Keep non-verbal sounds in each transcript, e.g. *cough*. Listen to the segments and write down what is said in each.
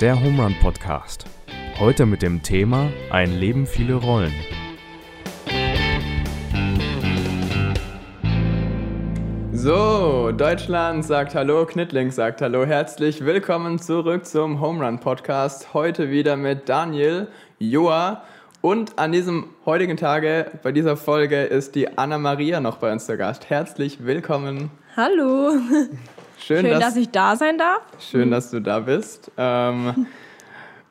der Home Run Podcast. Heute mit dem Thema Ein Leben viele Rollen. So, Deutschland sagt Hallo, Knittling sagt Hallo. Herzlich willkommen zurück zum Home Run Podcast. Heute wieder mit Daniel, Joa und an diesem heutigen Tage, bei dieser Folge, ist die Anna-Maria noch bei uns zu Gast. Herzlich willkommen. Hallo. Schön, Schön dass, dass ich da sein darf. schön, dass du da bist. Ähm,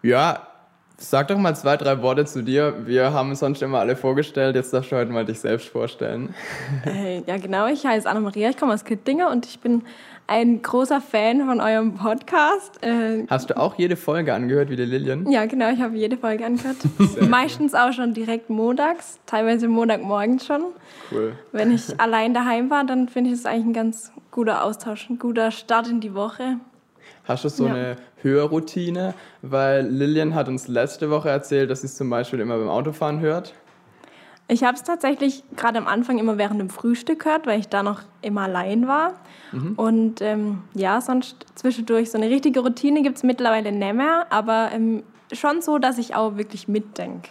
ja, sag doch mal zwei, drei Worte zu dir. Wir haben uns sonst immer alle vorgestellt. Jetzt darfst du heute mal dich selbst vorstellen. Äh, ja, genau. Ich heiße Anna-Maria, ich komme aus Kittlinger und ich bin ein großer Fan von eurem Podcast. Äh, Hast du auch jede Folge angehört wie die Lillian? ja, genau, ich habe jede Folge angehört. *laughs* Meistens auch schon direkt montags, teilweise Montagmorgens schon. Cool. Wenn ich *laughs* allein daheim war, dann finde ich es eigentlich ein ganz guter Austausch, ein guter Start in die Woche. Hast du so Ja. eine Hörroutine? Weil Lillian hat uns letzte Woche erzählt, dass sie es zum Beispiel immer beim Autofahren hört. Ich habe es tatsächlich gerade am Anfang immer während dem Frühstück gehört, weil ich da noch immer allein war. Und ähm, ja, sonst zwischendurch so eine richtige Routine gibt es mittlerweile nicht mehr, aber ähm, schon so, dass ich auch wirklich mitdenke.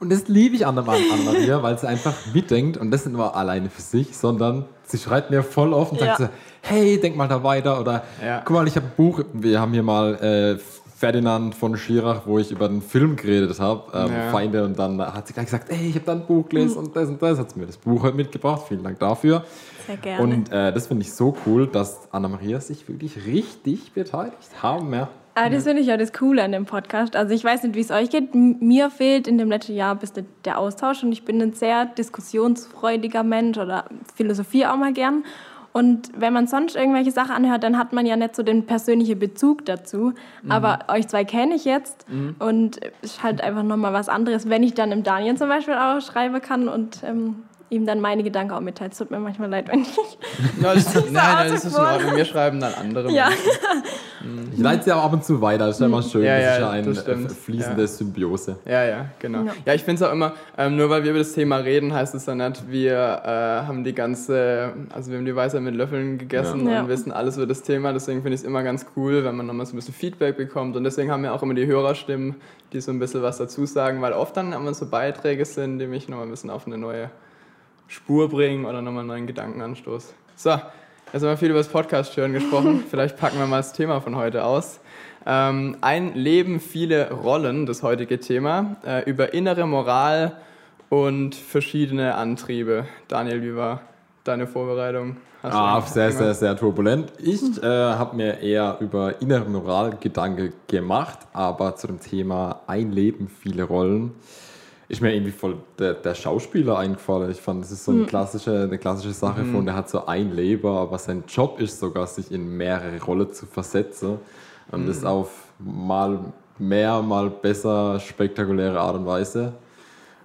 Und das liebe ich an der Maria, weil sie einfach mitdenkt und das nicht nur alleine für sich, sondern sie schreibt mir voll oft und sagt Ja. so, hey, denk mal da weiter oder Ja. guck mal, ich habe ein Buch, wir haben hier mal äh, Ferdinand von Schirach, wo ich über den Film geredet habe, ähm, Ja. Feinde und dann hat sie gleich gesagt, hey, ich habe da ein Buch gelesen und das und das, hat sie mir das Buch heute mitgebracht, vielen Dank dafür. Sehr gerne. Und äh, das finde ich so cool, dass Anna-Maria sich wirklich richtig beteiligt haben, ja. Aber das finde ich ja das Coole an dem Podcast. Also ich weiß nicht, wie es euch geht. Mir fehlt in dem letzten Jahr ein bisschen der Austausch und ich bin ein sehr diskussionsfreudiger Mensch oder philosophiere auch mal gern. Und wenn man sonst irgendwelche Sachen anhört, dann hat man ja nicht so den persönlichen Bezug dazu. Aber euch zwei kenne ich jetzt und es ist halt einfach nochmal was anderes, wenn ich dann im Daniel zum Beispiel auch schreiben kann und ähm, ihm dann meine Gedanken auch mitteile. Es tut mir manchmal leid, wenn ich... Ja, das, *laughs* nein, nein, das ist in. Ordnung. Wir schreiben dann andere. Ja. *laughs* Ich leite sie auch ab und zu weiter, das ist ja immer schön, Ja, das ja, ist ja eine fließende Ja. Symbiose. Ja, ja, genau. Ja, Ja. ich finde es auch immer, ähm, nur weil wir über das Thema reden, heißt es ja nicht, wir äh, haben die ganze, also wir haben die Weisheit mit Löffeln gegessen Ja. und wissen alles über das Thema. Deswegen finde ich es immer ganz cool, wenn man nochmal so ein bisschen Feedback bekommt. Und deswegen haben wir auch immer die Hörerstimmen, die so ein bisschen was dazu sagen, weil oft dann immer so Beiträge sind, die mich nochmal ein bisschen auf eine neue Spur bringen oder nochmal einen neuen Gedankenanstoß. So, jetzt haben wir viel über das Podcast hören gesprochen. *laughs* Vielleicht packen wir mal das Thema von heute aus. Ähm, ein Leben, viele Rollen, das heutige Thema, äh, über innere Moral und verschiedene Antriebe. Daniel, wie war deine Vorbereitung? Hast Ah, sehr, sehr, irgendwas? sehr turbulent. Ich äh, habe mir eher über innere Moral Gedanken gemacht, aber zu dem Thema ein Leben, viele Rollen ist mir irgendwie voll der, der Schauspieler eingefallen. Ich fand, das ist so eine klassische, eine klassische Sache von, der hat so ein Leben, aber sein Job ist sogar, sich in mehrere Rollen zu versetzen und das auf mal mehr, mal besser, spektakuläre Art und Weise.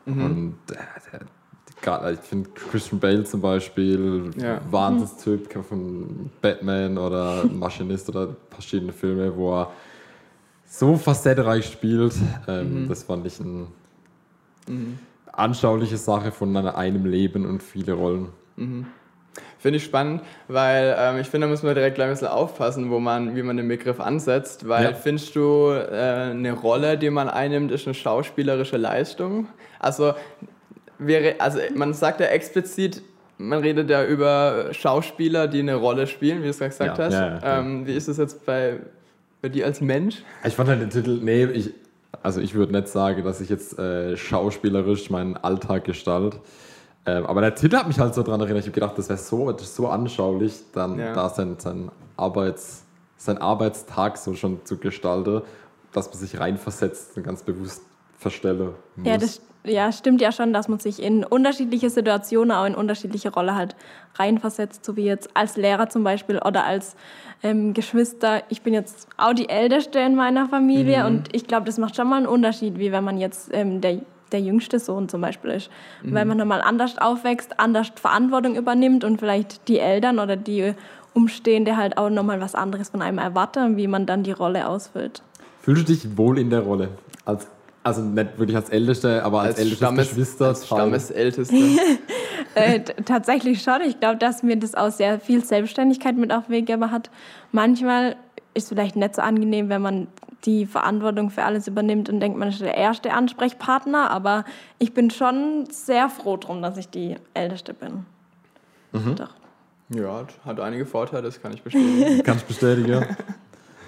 Und äh, gerade, ich finde Christian Bale zum Beispiel, Ja. Wahnsinnstyp von Batman oder *laughs* Maschinist oder verschiedene Filme, wo er so facettenreich spielt. Ähm, Das fand ich eine anschauliche Sache von einem Leben und viele Rollen. Finde ich spannend, weil ähm, ich finde, da muss man direkt gleich ein bisschen aufpassen, wo man, wie man den Begriff ansetzt, weil Ja. findest du, äh, eine Rolle, die man einnimmt, ist eine schauspielerische Leistung? Also, wäre, also man sagt ja explizit, man redet ja über Schauspieler, die eine Rolle spielen, wie du es gerade gesagt Ja, hast. ja. ähm, wie ist es jetzt bei, bei dir als Mensch? Ich fand halt den Titel, nee, ich, also ich würde nicht sagen, dass ich jetzt äh, schauspielerisch meinen Alltag gestalte. Ähm, aber der Titel hat mich halt so dran erinnert. Ich habe gedacht, das wäre so, das so anschaulich, dann Ja. da sein, sein, Arbeits, sein Arbeitstag so schon zu gestalten, dass man sich reinversetzt und ganz bewusst verstelle. Muss. Ja, das ja, stimmt ja schon, dass man sich in unterschiedliche Situationen, auch in unterschiedliche Rolle halt reinversetzt, so wie jetzt als Lehrer zum Beispiel oder als ähm, Geschwister. Ich bin jetzt auch die Älteste in meiner Familie und ich glaube, das macht schon mal einen Unterschied, wie wenn man jetzt ähm, der, der jüngste Sohn zum Beispiel ist. Weil man nochmal anders aufwächst, anders Verantwortung übernimmt und vielleicht die Eltern oder die Umstehende halt auch nochmal was anderes von einem erwarten, wie man dann die Rolle ausfüllt. Fühlst du dich wohl in der Rolle? Als, also nicht wirklich als Älteste, aber als, ältestes Stammes, Geschwister. als Stammesälteste. *laughs* Äh, tatsächlich schon. Ich glaube, dass mir das auch sehr viel Selbstständigkeit mit auf den Weg gegeben hat. Manchmal ist vielleicht nicht so angenehm, wenn man die Verantwortung für alles übernimmt und denkt, man ist der erste Ansprechpartner. Aber ich bin schon sehr froh drum, dass ich die Älteste bin. Mhm. Doch. Ja, hat einige Vorteile, das kann ich bestätigen. Kann *laughs* ich bestätigen.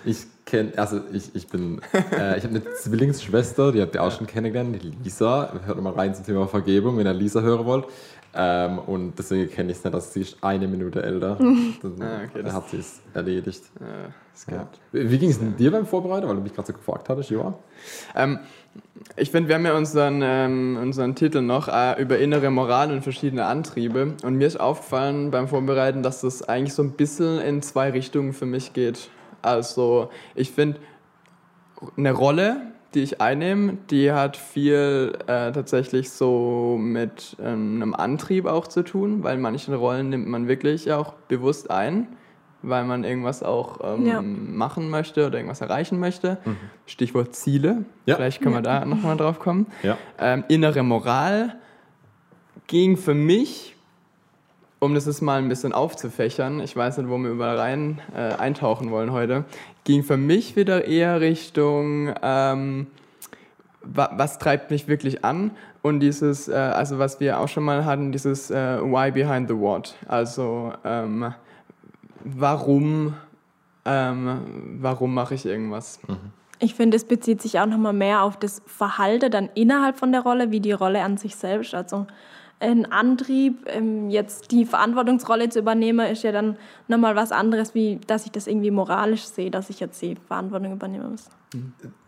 Ich kenne, also ich, ich bin, äh, ich habe eine Zwillingsschwester, die habt ihr auch schon kennengelernt, die Lisa. Hört mal rein zum Thema Vergebung, wenn ihr Lisa hören wollt. Ähm, und deswegen kenne ich es nicht, dass sie ist eine Minute älter. Dann *laughs* Ah, okay, das- hat sie es erledigt. Ja, das Ja. Wie ging es denn dir beim Vorbereiten, weil du mich gerade so gefragt hattest, Joa? Ähm, ich finde, wir haben ja unseren, ähm, unseren Titel noch äh, über innere Moral und verschiedene Antriebe. Und mir ist aufgefallen beim Vorbereiten, dass das eigentlich so ein bisschen in zwei Richtungen für mich geht. Also, ich finde, eine Rolle, die ich einnehme, die hat viel äh, tatsächlich so mit ähm, einem Antrieb auch zu tun, weil manche Rollen nimmt man wirklich auch bewusst ein, weil man irgendwas auch ähm, Ja. machen möchte oder irgendwas erreichen möchte. Stichwort Ziele. Ja. Vielleicht können wir da nochmal drauf kommen. Ja. Ähm, innere Moral ging für mich, um das jetzt mal ein bisschen aufzufächern, ich weiß nicht, wo wir überall rein äh, eintauchen wollen heute, ging für mich wieder eher Richtung, ähm, wa was treibt mich wirklich an und dieses, äh, also was wir auch schon mal hatten, dieses äh, Why behind the what, also ähm, warum, ähm, warum mache ich irgendwas? Ich finde, es bezieht sich auch nochmal mehr auf das Verhalten dann innerhalb von der Rolle, wie die Rolle an sich selbst. Also ein Antrieb, ähm, jetzt die Verantwortungsrolle zu übernehmen, ist ja dann nochmal was anderes, wie dass ich das irgendwie moralisch sehe, dass ich jetzt die Verantwortung übernehmen muss.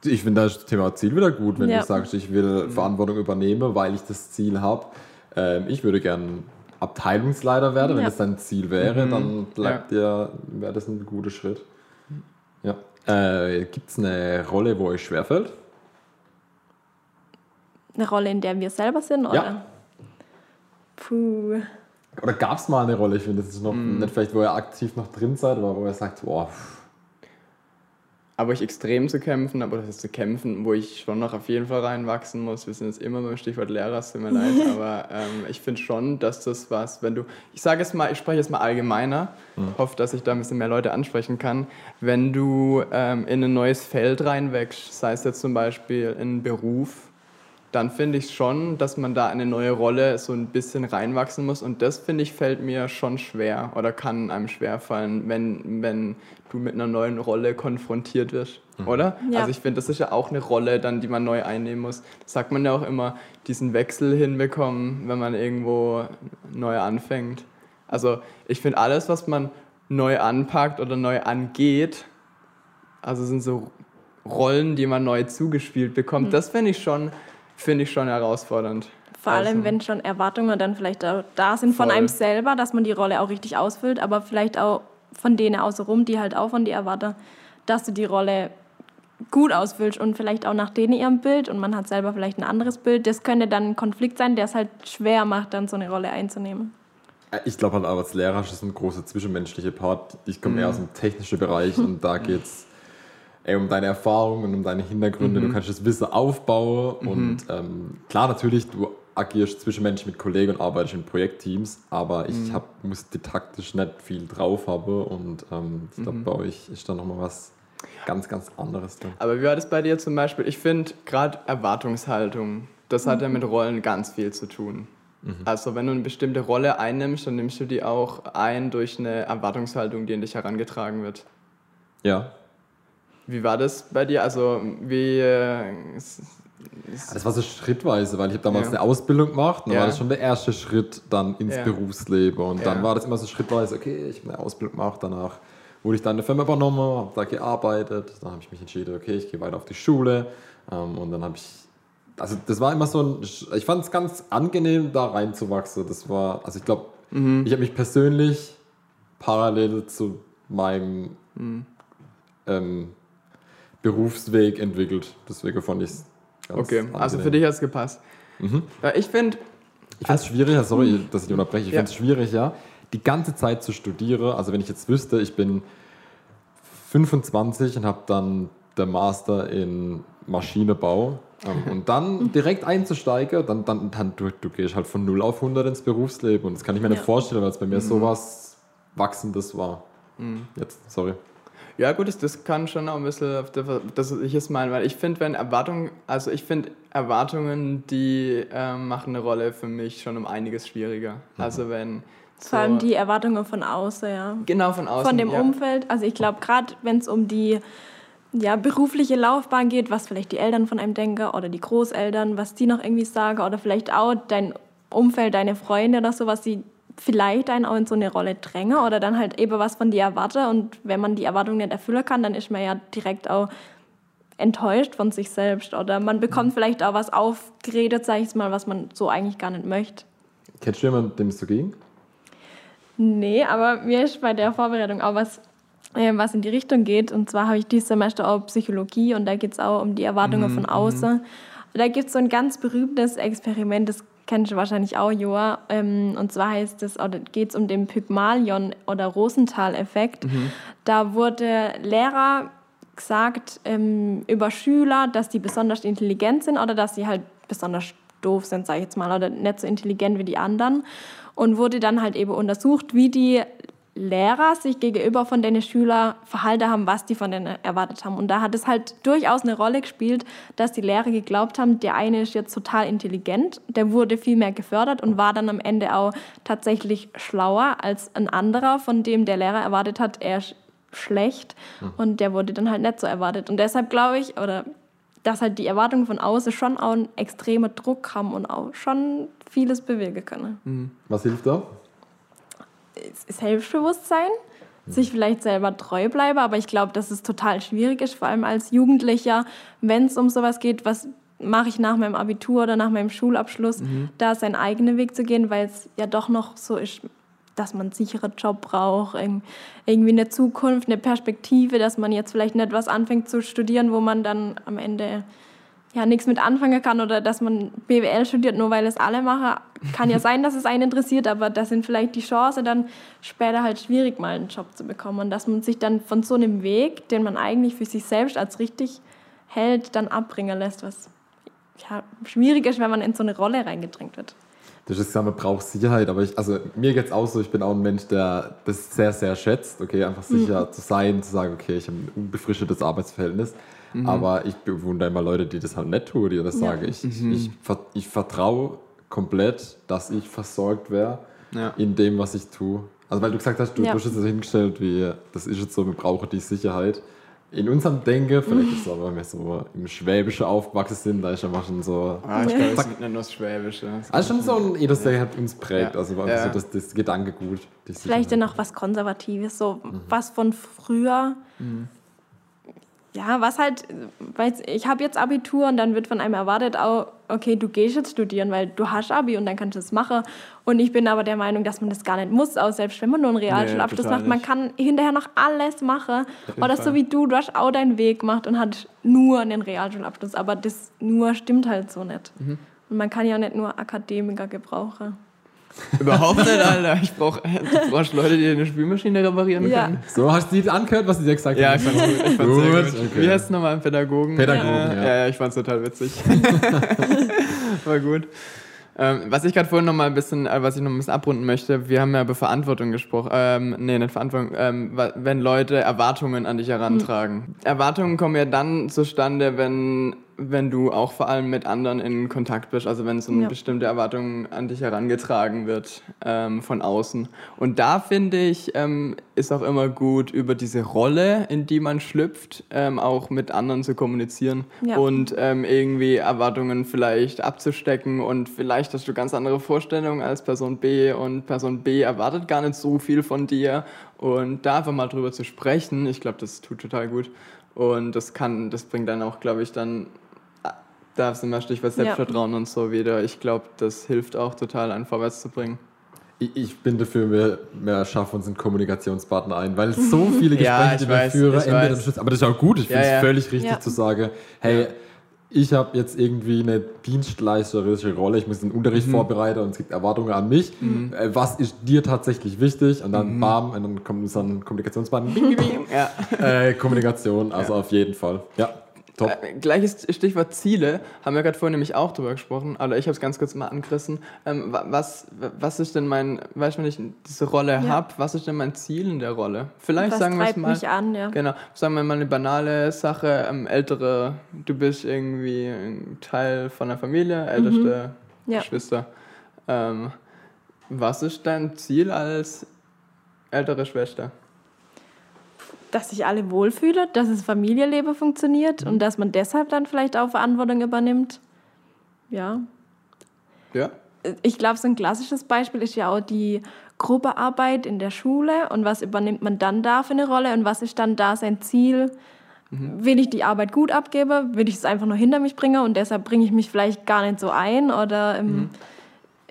Ich finde das Thema Ziel wieder gut, wenn Ja. du sagst, ich will Verantwortung übernehmen, weil ich das Ziel habe. Ähm, ich würde gern Abteilungsleiter werden, wenn Ja. das dein Ziel wäre, dann bleibt dir, wäre das ein guter Schritt. Ja. Äh, Gibt es eine Rolle, wo euch schwerfällt? Eine Rolle, in der wir selber sind, oder? Ja. Puh. Oder gab es mal eine Rolle? Ich finde, das ist noch nicht vielleicht, wo ihr aktiv noch drin seid, aber wo ihr sagt, boah, aber ich extrem zu kämpfen habe, oder das ist zu kämpfen, wo ich schon noch auf jeden Fall reinwachsen muss. Wir sind jetzt immer beim Stichwort Lehrer, es tut mir leid, *laughs* aber ähm, ich finde schon, dass das was, wenn du, ich sage jetzt mal, ich spreche jetzt mal allgemeiner, hoffe, dass ich da ein bisschen mehr Leute ansprechen kann, wenn du ähm, in ein neues Feld reinwächst, sei es jetzt zum Beispiel in einen Beruf, dann finde ich schon, dass man da eine neue Rolle so ein bisschen reinwachsen muss. Und das, finde ich, fällt mir schon schwer oder kann einem schwer fallen, wenn, wenn du mit einer neuen Rolle konfrontiert wirst, oder? Ja. Also ich finde, das ist ja auch eine Rolle, dann, die man neu einnehmen muss. Das sagt man ja auch immer, diesen Wechsel hinbekommen, wenn man irgendwo neu anfängt. Also ich finde, alles, was man neu anpackt oder neu angeht, also sind so Rollen, die man neu zugespielt bekommt, das finde ich schon, finde ich schon herausfordernd. Vor allem, Also- wenn schon Erwartungen dann vielleicht auch da sind von Voll. einem selber, dass man die Rolle auch richtig ausfüllt, aber vielleicht auch von denen außenrum, die halt auch von dir erwarten, dass du die Rolle gut ausfüllst und vielleicht auch nach denen ihrem Bild und man hat selber vielleicht ein anderes Bild. Das könnte dann ein Konflikt sein, der es halt schwer macht, dann so eine Rolle einzunehmen. Äh, Ich glaube halt, als Lehrer ist das ein großer zwischenmenschlicher Part. Ich komme eher aus dem technischen Bereich und da geht es um deine Erfahrungen und um deine Hintergründe. Du kannst das Wissen aufbauen und ähm, klar, natürlich, du agierst zwischenmenschlich mit Kollegen und arbeitest in Projektteams, aber ich hab, muss didaktisch nicht viel drauf haben und ähm, ich glaube, bei euch ist da nochmal was ganz, ganz anderes drin. Aber wie war das bei dir zum Beispiel? Ich finde gerade Erwartungshaltung, das hat ja mit Rollen ganz viel zu tun. Also wenn du eine bestimmte Rolle einnimmst, dann nimmst du die auch ein durch eine Erwartungshaltung, die in dich herangetragen wird. Ja, Wie war das bei dir? Also wie... Äh, Das war so schrittweise, weil ich habe damals Ja. eine Ausbildung gemacht und dann Ja. war das schon der erste Schritt dann ins Ja. Berufsleben. Und dann war das immer so schrittweise, okay, ich habe eine Ausbildung gemacht, danach wurde ich dann in der Firma übernommen, habe da gearbeitet, dann habe ich mich entschieden, okay, ich gehe weiter auf die Schule ähm, und dann habe ich, also das war immer so ein, ich fand es ganz angenehm, da reinzuwachsen. Das war, also ich glaube, Mhm. ich habe mich persönlich parallel zu meinem Mhm. ähm, Berufsweg entwickelt. Deswegen fand ich es ganz Okay, also angenehm. für dich hat es gepasst. Ja, ich finde, Ich finde es schwierig, ja, sorry, dass ich dich unterbreche, ich Ja. finde es schwierig, ja, die ganze Zeit zu studieren. Also wenn ich jetzt wüsste, ich bin 25 und habe dann der Master in Maschinenbau ähm, *laughs* und dann direkt einzusteigen, dann, dann, dann du, du gehst halt von 0 auf 100 ins Berufsleben und das kann ich mir nicht Ja. vorstellen, weil es bei mir sowas Wachsendes war. Jetzt, sorry. Ja, gut, das, das kann schon auch ein bisschen, auf der- das ich es meine, weil ich finde, wenn Erwartungen, also ich finde Erwartungen, die ähm, machen eine Rolle für mich schon um einiges schwieriger. Also wenn so, Vor allem die Erwartungen von außen, ja. genau von außen, Von dem ja. Umfeld. Also ich glaube, gerade wenn es um die ja, berufliche Laufbahn geht, was vielleicht die Eltern von einem denken oder die Großeltern, was die noch irgendwie sagen oder vielleicht auch dein Umfeld, deine Freunde oder so, was sie vielleicht einen auch in so eine Rolle drängen oder dann halt eben was von dir erwarten und wenn man die Erwartung nicht erfüllen kann, dann ist man ja direkt auch enttäuscht von sich selbst oder man bekommt vielleicht auch was aufgeredet, sag ich mal, was man so eigentlich gar nicht möchte. Kennst du jemanden, dem es so ging? Nee, aber mir ist bei der Vorbereitung auch was, äh, was in die Richtung geht. Und zwar habe ich dieses Semester auch Psychologie und da geht es auch um die Erwartungen von außen. Da gibt es so ein ganz berühmtes Experiment, das kennst du wahrscheinlich auch, Joa. Ähm, und zwar heißt es, oder geht es um den Pygmalion- oder Rosenthal-Effekt. Da wurde Lehrer gesagt ähm, über Schüler, dass die besonders intelligent sind oder dass sie halt besonders doof sind, sage ich jetzt mal, oder nicht so intelligent wie die anderen. Und wurde dann halt eben untersucht, wie die Lehrer sich gegenüber von den Schülern verhalten haben, was die von denen erwartet haben. Und da hat es halt durchaus eine Rolle gespielt, dass die Lehrer geglaubt haben, der eine ist jetzt total intelligent, der wurde viel mehr gefördert und war dann am Ende auch tatsächlich schlauer als ein anderer, von dem der Lehrer erwartet hat, er ist schlecht und der wurde dann halt nicht so erwartet. Und deshalb glaube ich, oder dass halt die Erwartungen von außen schon auch einen extremen Druck haben und auch schon vieles bewegen können. Was hilft da? Selbstbewusstsein, sich vielleicht selber treu bleiben, aber ich glaube, dass es total schwierig ist, vor allem als Jugendlicher, wenn es um sowas geht, was mache ich nach meinem Abitur oder nach meinem Schulabschluss, da seinen eigenen Weg zu gehen, weil es ja doch noch so ist, dass man einen sicheren Job braucht, irg- irgendwie eine Zukunft, eine Perspektive, dass man jetzt vielleicht nicht was anfängt zu studieren, wo man dann am Ende ja nichts mit anfangen kann oder dass man BWL studiert, nur weil es alle machen. Kann ja *laughs* sein, dass es einen interessiert, aber das sind vielleicht die Chancen, dann später halt schwierig mal einen Job zu bekommen und dass man sich dann von so einem Weg, den man eigentlich für sich selbst als richtig hält, dann abbringen lässt, was ja, schwierig ist, wenn man in so eine Rolle reingedrängt wird. Du hast gesagt, man braucht Sicherheit, aber ich, also mir geht es auch so, ich bin auch ein Mensch, der das sehr, sehr schätzt, okay, einfach sicher zu sein, zu sagen, okay, ich habe ein unbefristetes Arbeitsverhältnis. Aber ich bewundere immer Leute, die das halt nicht tun, die das Ja. sagen. Ich, ich, ich, ich vertraue komplett, dass ich versorgt wäre Ja. in dem, was ich tue. Also weil du gesagt hast, du, Ja. du hast jetzt so hingestellt, wie das ist jetzt so, wir brauchen die Sicherheit. In unserem Denken, vielleicht ist es aber, wenn wir so im Schwäbischen aufgewachsen sind, da ist einfach schon so Ah, ich glaube, es ist nicht nur das Schwäbische. also schon so ein etwas, der hat uns prägt, Ja. also war Ja. so das, das Gedankengut. die Vielleicht dann noch was Konservatives, so was von früher. Ja, was halt, weiß, ich habe jetzt Abitur und dann wird von einem erwartet, auch, okay, du gehst jetzt studieren, weil du hast Abi und dann kannst du das machen. Und ich bin aber der Meinung, dass man das gar nicht muss, auch selbst wenn man nur einen Realschulabschluss total macht. Man kann hinterher noch alles machen. Oder so wie du, du hast auch deinen Weg gemacht und hast nur einen Realschulabschluss. Aber das nur stimmt halt so nicht. Mhm. Und man kann ja nicht nur Akademiker gebrauchen. Überhaupt nicht, *laughs* Alter. Ich brauche du brauchst Leute, die eine Spülmaschine reparieren Ja. können. So, hast du dir angehört, was ich dir gesagt Ja, habe? ich fand's gut. Ich fand's sehr Gut, gut. okay. Wie heißt es nochmal, Pädagogen? Pädagogen, äh, ja. ja. Ja, ich fand's total witzig. *laughs* War gut. Ähm, was ich gerade vorhin noch mal ein bisschen, äh, was ich noch ein bisschen abrunden möchte, wir haben ja über Verantwortung gesprochen. Ähm, nee, nicht Verantwortung. Ähm, wenn Leute Erwartungen an dich herantragen. Erwartungen kommen ja dann zustande, wenn, wenn du auch vor allem mit anderen in Kontakt bist. Also wenn so eine Ja. bestimmte Erwartung an dich herangetragen wird ähm, von außen. Und da finde ich, ähm, ist auch immer gut, über diese Rolle, in die man schlüpft, ähm, auch mit anderen zu kommunizieren Ja. und ähm, irgendwie Erwartungen vielleicht abzustecken und vielleicht hast du ganz andere Vorstellungen als Person B und Person B erwartet gar nicht so viel von dir und da einfach mal drüber zu sprechen, ich glaube, das tut total gut und das kann, das bringt dann auch, glaube ich, dann da sind wir Stichwort Ja. Selbstvertrauen und so wieder. Ich glaube, das hilft auch total, einen vorwärts zu bringen. Ich, ich bin dafür, wir, wir schaffen uns einen Kommunikationspartner ein, weil so *laughs* viele Gespräche, Ja, die wir weiß, führen, enden am Schluss. Aber das ist auch gut, ich Ja, finde es ja. völlig richtig Ja. zu sagen, hey, ich habe jetzt irgendwie eine dienstleisterische Rolle, ich muss den Unterricht Mhm. vorbereiten und es gibt Erwartungen an mich. Äh, was ist dir tatsächlich wichtig? Und dann Mhm. bam, und dann kommt so ein Kommunikationspartner. Bing, bing, bing. Ja. äh, Kommunikation, also auf jeden Fall. Ja. Top. Äh, gleiches Stichwort Ziele, haben wir gerade vorhin nämlich auch drüber gesprochen, aber ich habe es ganz kurz mal angerissen. Ähm, wa- was, was ist denn mein, weißt du, wenn ich diese Rolle Ja. habe, was ist denn mein Ziel in der Rolle? Vielleicht Was sagen wir es mal. mich an, ja. Genau, sagen wir mal eine banale Sache, ähm, ältere, du bist irgendwie ein Teil von der Familie, älteste Ja. Geschwister. Ähm, was ist dein Ziel als ältere Schwester? Dass sich alle wohlfühlen, dass das Familienleben funktioniert Mhm. und dass man deshalb dann vielleicht auch Verantwortung übernimmt. Ja. Ja? Ich glaube, so ein klassisches Beispiel ist ja auch die Gruppearbeit in der Schule und was übernimmt man dann da für eine Rolle und was ist dann da sein Ziel? Will ich die Arbeit gut abgeben? Will ich es einfach nur hinter mich bringen und deshalb bringe ich mich vielleicht gar nicht so ein? Oder ähm,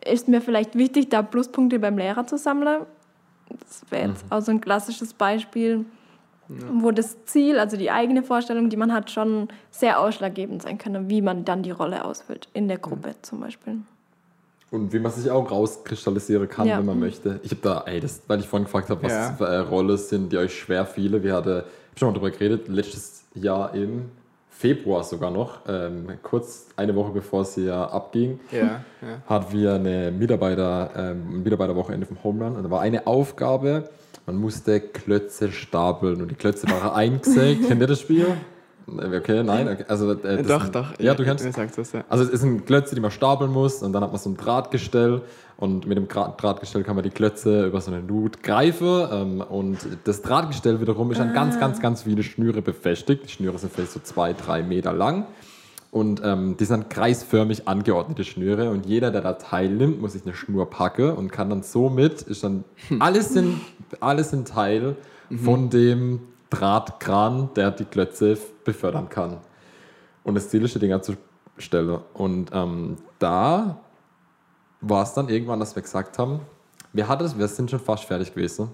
ist mir vielleicht wichtig, da Pluspunkte beim Lehrer zu sammeln? Das wäre jetzt auch so ein klassisches Beispiel, wo das Ziel, also die eigene Vorstellung, die man hat, schon sehr ausschlaggebend sein kann, wie man dann die Rolle ausfüllt, in der Gruppe zum Beispiel. Und wie man sich auch rauskristallisieren kann, Ja. wenn man möchte. Ich habe da, ey, das, weil ich vorhin gefragt habe, was Ja. für äh, Rolle sind, die euch schwer fiele. Wir hatten, ich habe schon mal drüber geredet, letztes Jahr im Februar sogar noch, ähm, kurz eine Woche bevor es hier abging, Ja, ja. hatten wir eine Mitarbeiter, ähm, Mitarbeiterwochenende vom Home Run und da war eine Aufgabe, man musste Klötze stapeln und die Klötze waren eingesägt. *laughs* Kennt ihr das Spiel? Okay, nein, okay. also äh, das Doch, sind- doch. Ja, du kennst das, ja. also es ein Klötze, die man stapeln muss und dann hat man so ein Drahtgestell und mit dem Gra- Drahtgestell kann man die Klötze über so eine Nut greifen ähm, und das Drahtgestell wiederum ist an ganz, ganz, ganz viele Schnüre befestigt. Die Schnüre sind vielleicht so zwei, drei Meter lang und ähm, die sind kreisförmig angeordnete Schnüre und jeder, der da teilnimmt, muss sich eine Schnur packen und kann dann somit, ist dann alles in, alles in Teil von dem Drahtkran, der die Klötze befördern kann. Und das Ziel ist, die Dinger zu stellen. Und ähm, da war es dann irgendwann, dass wir gesagt haben, wir, hatten, wir sind schon fast fertig gewesen.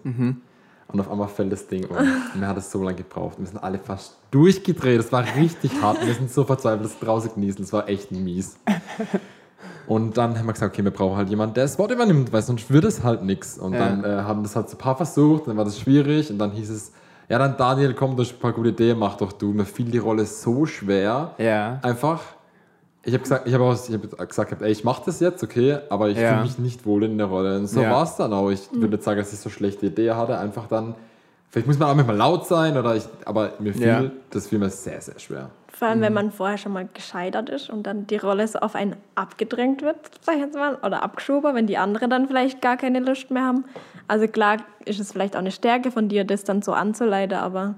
Und auf einmal fällt das Ding um. Und wir hat es so lange gebraucht. Wir sind alle fast durchgedreht. Es war richtig hart. Wir sind so verzweifelt, das draußen genießen. Es war echt mies. Und dann haben wir gesagt, okay, wir brauchen halt jemanden, der das Wort übernimmt, weil sonst wird es halt nichts. Und Ja. dann äh, haben das halt so ein paar versucht, dann war das schwierig. Und dann hieß es, ja, dann Daniel, komm, du hast ein paar gute Ideen, mach doch du. Mir fiel die Rolle so schwer Ja. einfach. Ich habe gesagt, ich habe auch ich hab gesagt, ey, ich mache das jetzt, okay, aber ich Ja. fühle mich nicht wohl in der Rolle. Und so Ja. war es dann auch. Ich würde nicht sagen, dass ich so schlechte Idee hatte. Einfach dann, vielleicht muss man auch manchmal laut sein oder ich, aber mir fiel, Ja. das fiel mir sehr, sehr schwer. Vor Mhm. allem, wenn man vorher schon mal gescheitert ist und dann die Rolle so auf einen abgedrängt wird, sag ich jetzt mal, oder abgeschoben, wenn die anderen dann vielleicht gar keine Lust mehr haben. Also klar ist es vielleicht auch eine Stärke von dir, das dann so anzuleiten, aber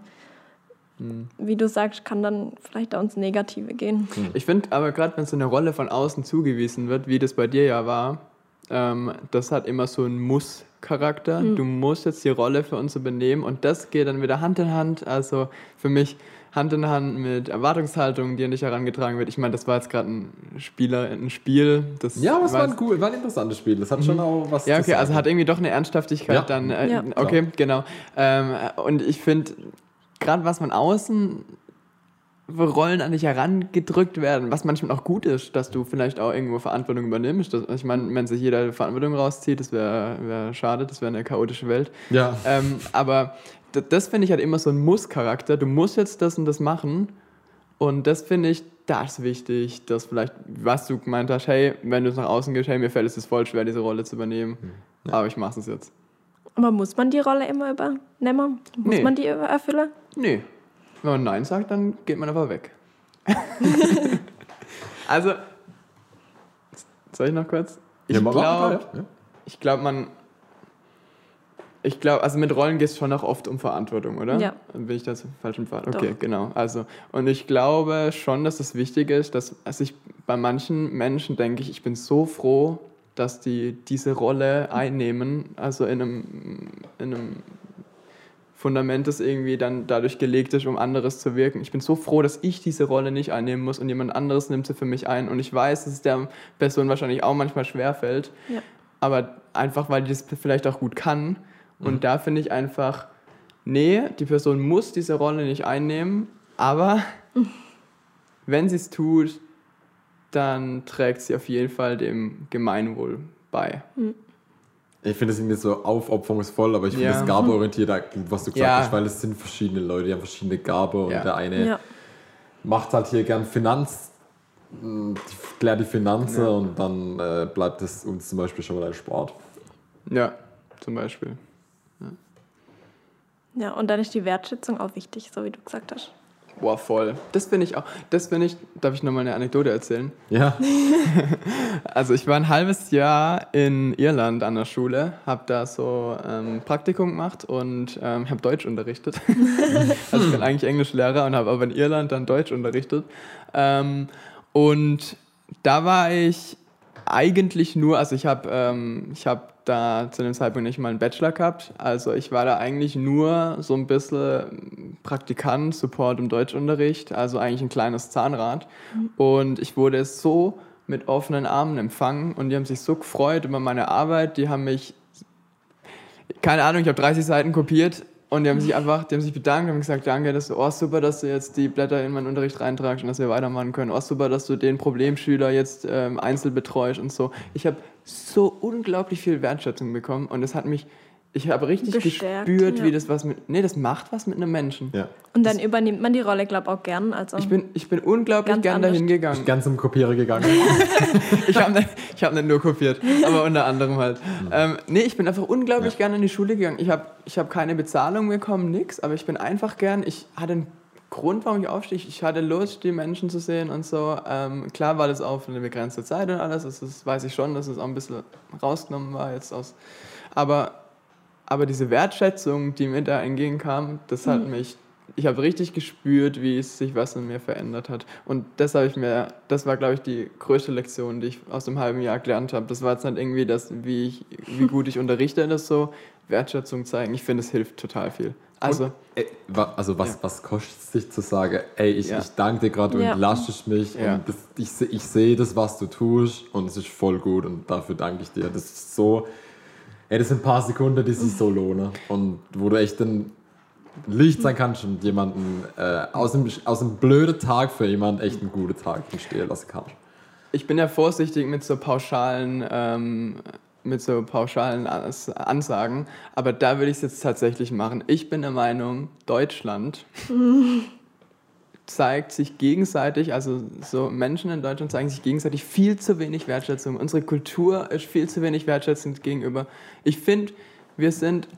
Mhm. wie du sagst, kann dann vielleicht auch ins Negative gehen. Ich finde aber gerade, wenn so eine Rolle von außen zugewiesen wird, wie das bei dir ja war, ähm, das hat immer so einen Muss-Charakter. Du musst jetzt die Rolle für uns übernehmen und das geht dann wieder Hand in Hand. Also für mich Hand in Hand mit Erwartungshaltung, die an dich herangetragen wird. Ich meine, das war jetzt gerade ein Spieler, ein Spiel. Das Ja, aber es war ein, cool, war ein interessantes Spiel. Das hat schon auch was Ja, zu okay, also hat irgendwie doch eine Ernsthaftigkeit Ja. dann. Äh, Ja. Okay, genau. Ähm, und ich finde, gerade was von außen für Rollen an dich herangedrückt werden, was manchmal auch gut ist, dass du vielleicht auch irgendwo Verantwortung übernimmst. Das, ich meine, wenn sich jeder Verantwortung rauszieht, das wäre wär schade, das wäre eine chaotische Welt. Ja. Ähm, aber das finde ich halt immer so ein Muss-Charakter. Du musst jetzt das und das machen. Und das finde ich, das ist wichtig, dass vielleicht, was du gemeint hast, hey, wenn du es nach außen gehst, hey, mir fällt es jetzt voll schwer, diese Rolle zu übernehmen. Aber ich mache es jetzt. Aber muss man die Rolle immer übernehmen? Muss Nee. man die erfüllen? Nee. Wenn man Nein sagt, dann geht man einfach weg. *laughs* also, soll ich noch kurz? Ich Ja, glaube, ja. ich glaube, man. Ich glaube, also mit Rollen geht es schon auch oft um Verantwortung, oder? Ja. Bin ich da so falsch im Pfad? Doch. Okay, genau. Also, und ich glaube schon, dass es wichtig ist, dass also ich bei manchen Menschen denke ich, ich bin so froh, dass die diese Rolle einnehmen, also in einem, in einem Fundament, das irgendwie dann dadurch gelegt ist, um anderes zu wirken. Ich bin so froh, dass ich diese Rolle nicht einnehmen muss und jemand anderes nimmt sie für mich ein. Und ich weiß, dass es der Person wahrscheinlich auch manchmal schwerfällt, Ja. aber einfach, weil die das vielleicht auch gut kann. Und da finde ich einfach, nee, die Person muss diese Rolle nicht einnehmen, aber *laughs* wenn sie es tut, dann trägt sie auf jeden Fall dem Gemeinwohl bei. Ich finde es irgendwie so aufopferungsvoll, aber ich finde Ja. es gabeorientiert was du gesagt Ja. hast, weil es sind verschiedene Leute, die haben verschiedene Gabe und Ja. der eine Ja. macht halt hier gern Finanz, mh, klärt die Finanzen Ja. und dann äh, bleibt es uns zum Beispiel schon mal ein Sport. Ja, zum Beispiel. Ja, und dann ist die Wertschätzung auch wichtig, so wie du gesagt hast. Boah, voll. Das finde ich auch. Das finde ich. Darf ich nochmal eine Anekdote erzählen? Ja, *laughs* Also ich war ein halbes Jahr in Irland an der Schule, habe da so ähm, Praktikum gemacht und ähm, habe Deutsch unterrichtet. *laughs* also ich bin eigentlich Englischlehrer und habe aber in Irland dann Deutsch unterrichtet. Ähm, und da war ich eigentlich nur, also ich habe ähm, ich hab da zu dem Zeitpunkt nicht mal einen Bachelor gehabt. Also ich war da eigentlich nur so ein bisschen Praktikant, Support im Deutschunterricht, also eigentlich ein kleines Zahnrad. Und ich wurde so mit offenen Armen empfangen und die haben sich so gefreut über meine Arbeit. Die haben mich, keine Ahnung, ich habe 30 Seiten kopiert und die haben sich einfach, die haben sich bedankt, haben gesagt, danke, dass du, oh super, dass du jetzt die Blätter in meinen Unterricht reintragst und dass wir weitermachen können. Oh super, dass du den Problemschüler jetzt ähm, einzeln betreust und so. Ich habe so unglaublich viel Wertschätzung bekommen und das hat mich, ich habe richtig Bestärkt, gespürt, ja. wie das was mit, nee, das macht was mit einem Menschen. ja. Und dann übernimmt man die Rolle, glaube ich, auch gern. Also, Ich bin, ich bin unglaublich gern anders. dahin Ich gegangen. bin ganz zum Kopierer gegangen. *laughs* Ich habe nicht, ich hab nicht nur kopiert, aber unter anderem halt. Ähm, nee, ich bin einfach unglaublich Ja. gerne in die Schule gegangen. Ich habe ich hab keine Bezahlung bekommen, nix, aber ich bin einfach gern, ich hatte einen Grund, warum ich aufstehe. Ich hatte Lust, die Menschen zu sehen und so. Ähm, klar war das auch für eine begrenzte Zeit und alles, das, ist, weiß ich schon, dass es auch ein bisschen rausgenommen war jetzt aus. Aber, aber diese Wertschätzung, die mir da entgegenkam, das hat mich ich habe richtig gespürt, wie es sich was in mir verändert hat. Und das habe ich mir, das war, glaube ich, die größte Lektion, die ich aus dem halben Jahr gelernt habe. Das war jetzt nicht irgendwie das, wie, ich, wie *laughs* gut ich unterrichte, das so. Wertschätzung zeigen, ich finde, es hilft total viel. Also, Und, ey, wa- also was, Ja. was kostet es sich zu sagen, ey, ich, Ja. ich danke dir gerade, du Ja. entlastest mich Ja. und das, ich, ich sehe das, was du tust und es ist voll gut und dafür danke ich dir. Das ist so, ey, das sind ein paar Sekunden, die sich so lohnen und wo du echt ein Licht sein kannst und jemanden äh, aus, dem, aus einem blöden Tag für jemanden echt einen guten Tag entstehen lassen kannst. ich bin ja vorsichtig mit so pauschalen, ähm, mit so pauschalen Ans- Ansagen, aber da würde ich es jetzt tatsächlich machen. Ich bin der Meinung, Deutschland *laughs* zeigt sich gegenseitig, also so Menschen in Deutschland zeigen sich gegenseitig viel zu wenig Wertschätzung. Unsere Kultur ist viel zu wenig wertschätzend gegenüber. Ich finde, wir sind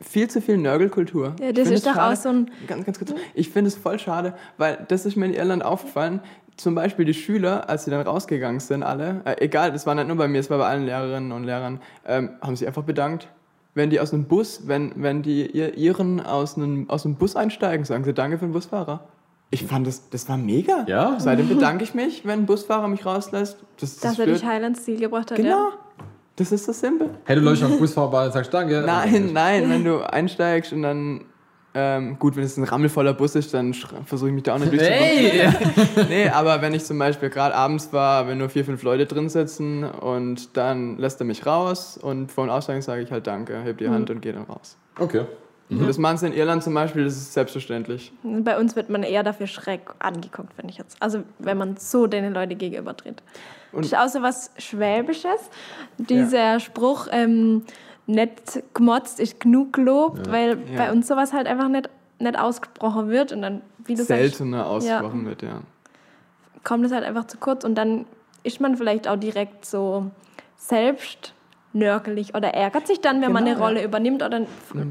viel zu viel Nörgelkultur. Ja, das find ist doch auch so ein- Ganz, ganz kurz. Ich finde es voll schade, weil das ist mir in Irland aufgefallen. Zum Beispiel die Schüler, als sie dann rausgegangen sind, alle, äh, egal, das war nicht nur bei mir, es war bei allen Lehrerinnen und Lehrern, ähm, haben sich einfach bedankt. Wenn die aus einem Bus, wenn, wenn die ihr, ihren aus einem, aus einem Bus einsteigen, sagen sie Danke für den Busfahrer. Ich fand das, das war mega. Ja. Seitdem bedanke ich mich, wenn ein Busfahrer mich rauslässt. Das, das dass er dich heil ins Ziel gebracht hat. Genau. Ja. Das ist so simpel. Hey, du läufst am Bus vorbei und sagst Danke. Nein, nein, wenn du einsteigst und dann, ähm, gut, wenn es ein rammelvoller Bus ist, dann versuche ich mich da auch nicht durchzukommen. Hey! *laughs* Nee, aber wenn ich zum Beispiel gerade abends war, wenn nur vier, fünf Leute drin sitzen und dann lässt er mich raus und vor dem Aussteigen sage ich halt Danke, heb die Hand und gehe dann raus. Okay. Und das machen sie in Irland zum Beispiel, das ist selbstverständlich. Bei uns wird man eher dafür schräg angeguckt, finde ich jetzt. Also wenn man so den Leuten gegenüber tritt. Und- das ist auch so was Schwäbisches. Dieser Spruch, ähm, nicht gemotzt ist genug gelobt, weil Ja. bei uns sowas halt einfach nicht, nicht ausgesprochen wird. Und dann, wie du sagst, Seltener ausgesprochen wird, ja. kommt es halt einfach zu kurz und dann ist man vielleicht auch direkt so selbst nörgelig oder ärgert sich dann, wenn man Genau, eine Rolle ja. übernimmt oder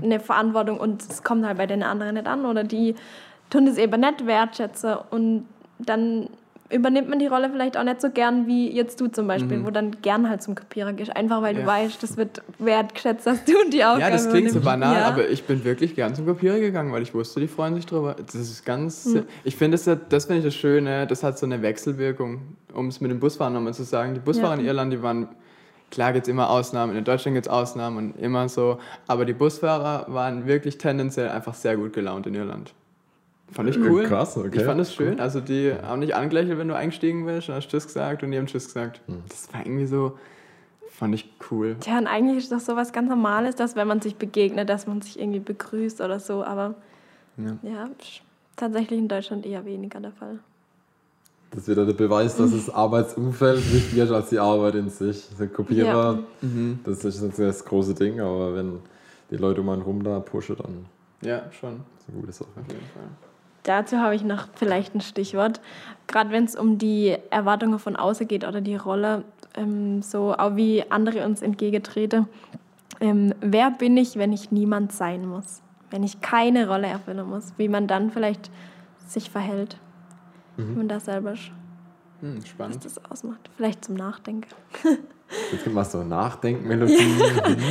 eine Verantwortung und es kommt halt bei den anderen nicht an oder die tun es eben nicht wertschätzen und dann übernimmt man die Rolle vielleicht auch nicht so gern wie jetzt du zum Beispiel, wo dann gern halt zum Kopierer gehst, einfach weil du Mhm. Ja. weißt, das wird wertgeschätzt, dass du die Aufgabe Ja, das klingt so banal, Ja. aber ich bin wirklich gern zum Kopierer gegangen, weil ich wusste, die freuen sich drüber. Das ist ganz. Hm. Ich finde, das, das finde ich das Schöne, das hat so eine Wechselwirkung, um es mit dem Busfahren nochmal zu sagen. Die Busfahrer Ja. in Irland, die waren. Klar gibt es immer Ausnahmen, in Deutschland gibt es Ausnahmen und immer so, aber die Busfahrer waren wirklich tendenziell einfach sehr gut gelaunt in Irland. Fand ich Äh, cool. krass, okay. Ich fand es schön. Also die haben nicht angelächelt, wenn du eingestiegen bist, dann hast du Tschüss gesagt und die haben Tschüss gesagt. Hm. Das war irgendwie so, fand ich cool. Tja, und eigentlich ist das so was ganz Normales, dass wenn man sich begegnet, dass man sich irgendwie begrüßt oder so, aber Ja. ja, ist tatsächlich in Deutschland eher weniger der Fall. Das ist wieder der Beweis, dass das *laughs* Arbeitsumfeld wichtiger ist als die Arbeit in sich. Der Kopierer, Mhm. das ist jetzt das große Ding, aber wenn die Leute um einen rum da pushen, dann Ja, schon. ist es eine gute Sache. Auf jeden Fall. Dazu habe ich noch vielleicht ein Stichwort. Gerade wenn es um die Erwartungen von außen geht oder die Rolle, ähm, so auch wie andere uns entgegentreten. Ähm, wer bin ich, wenn ich niemand sein muss? Wenn ich keine Rolle erfüllen muss? Wie man dann vielleicht sich verhält? Wie man da selber Hm, was spannend. das ausmacht. Vielleicht zum Nachdenken. *laughs* Jetzt kommt mal so Nachdenkmelodie.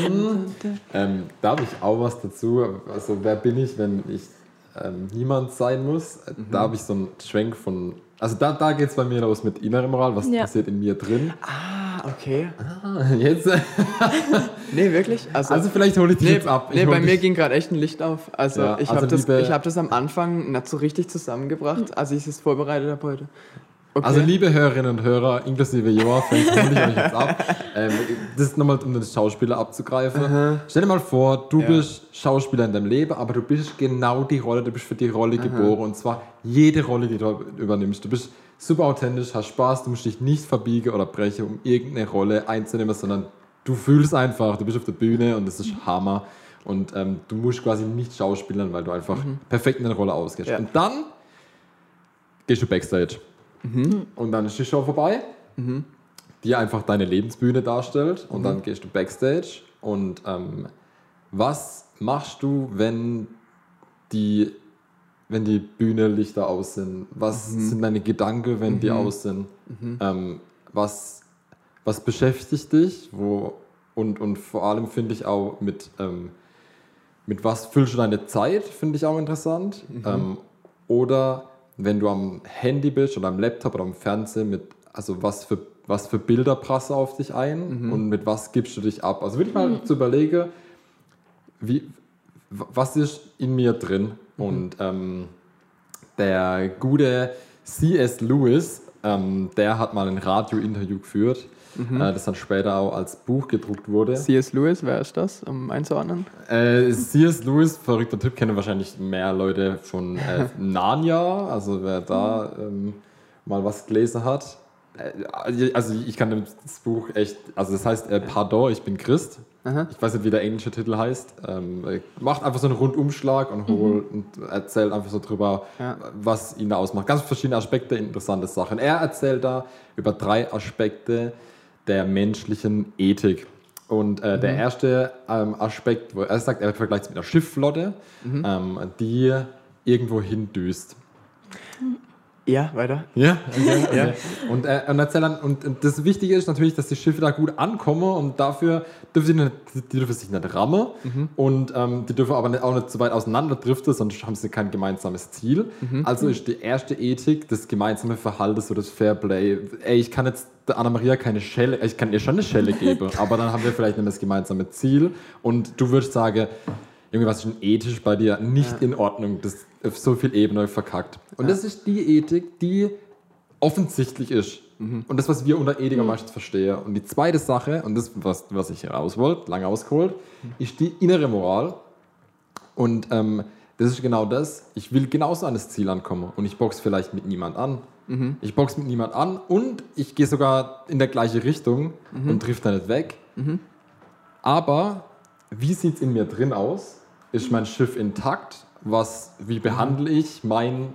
Hm. ähm, da habe ich auch was dazu. Also, wer bin ich, wenn ich ähm, niemand sein muss? Da habe ich so einen Schwenk von. Also, da, da geht es bei mir los mit innerer Moral. Was Ja. passiert in mir drin? Ah, okay. Ah, Jetzt. *laughs* Nee, wirklich? Also, Also, vielleicht hole ich dich nee, jetzt ab. Ich nee bei mir ging gerade echt ein Licht auf. Also, Ja, ich also habe das, ich hab das am Anfang nicht so richtig zusammengebracht, als ich es vorbereitet habe heute. Okay. Also liebe Hörerinnen und Hörer, inklusive Joa, hole ich euch jetzt ab. *laughs* Ähm, das ist nochmal, um den Schauspieler abzugreifen. Stell dir mal vor, du Ja. bist Schauspieler in deinem Leben, aber du bist genau die Rolle, du bist für die Rolle geboren. Und zwar jede Rolle, die du übernimmst. Du bist super authentisch, hast Spaß, du musst dich nicht verbiegen oder brechen, um irgendeine Rolle einzunehmen, sondern du fühlst einfach, du bist auf der Bühne und das ist Hammer. Und ähm, du musst quasi nicht schauspielern, weil du einfach perfekt in der Rolle ausgehst. Ja. Und dann gehst du Backstage. Und dann ist die Show vorbei, die einfach deine Lebensbühne darstellt. Und dann gehst du Backstage. Und ähm, was machst du, wenn die, wenn die Bühne Lichter aus sind? Was sind deine Gedanken, wenn die aus sind? Ähm, was, was beschäftigt dich? Wo, und, und vor allem finde ich auch mit, ähm, mit was füllst du deine Zeit, finde ich auch interessant. Ähm, oder wenn du am Handy bist oder am Laptop oder am Fernsehen, mit, also was für, was für Bilder prassen auf dich ein und mit was gibst du dich ab. Also würde ich mal zu überlegen, wie, was ist in mir drin? Und ähm, der gute C.S. Lewis, ähm, der hat mal ein Radio-Interview geführt, äh, das dann später auch als Buch gedruckt wurde. C.S. Lewis, wer ist das, um einzuordnen? Äh, C.S. Lewis, verrückter Typ, kennen wahrscheinlich mehr Leute von äh, *laughs* Narnia, also wer da ähm, mal was gelesen hat. Äh, also ich kann das Buch echt, also das heißt äh, Pardon, ich bin Christ. Aha. Ich weiß nicht, wie der englische Titel heißt. Ähm, äh, macht einfach so einen Rundumschlag und, hol, und erzählt einfach so drüber, Ja. was ihn da ausmacht. Ganz verschiedene Aspekte, interessante Sachen. Er erzählt da über drei Aspekte der menschlichen Ethik. Und äh, der erste ähm, Aspekt, wo er sagt, er vergleicht es mit einer Schiffflotte, ähm, die irgendwo hindüst. Ja, weiter. Ja, okay, *laughs* okay. Ja. Und, äh, und, erzähl dann, und und das Wichtige ist natürlich, dass die Schiffe da gut ankommen und dafür dürfen sie nicht, die dürfen sich nicht rammen und ähm, die dürfen aber nicht, auch nicht zu weit auseinander driften, sonst haben sie kein gemeinsames Ziel. Also ist die erste Ethik das gemeinsame Verhalten, so das Fairplay. Ey, ich kann jetzt der Anna-Maria keine Schelle, ich kann ihr schon eine Schelle geben, aber dann haben wir vielleicht nicht mehr das gemeinsame Ziel und du würdest sagen, irgendwie was ist denn ethisch bei dir nicht in Ordnung, das auf so viel Ebene verkackt. Und das ist die Ethik, die offensichtlich ist. Und das, was wir unter Ethik am meisten verstehen. Und die zweite Sache, und das, was, was ich heraus wollte, lange ausgeholt, ist die innere Moral. Und ähm, das ist genau das. Ich will genauso an das Ziel ankommen. Und ich box vielleicht mit niemand an. Ich box mit niemand an und ich gehe sogar in der gleiche Richtung und trifft da nicht weg. Aber wie sieht es in mir drin aus? Ist mein Schiff intakt? Was, wie behandle ich mein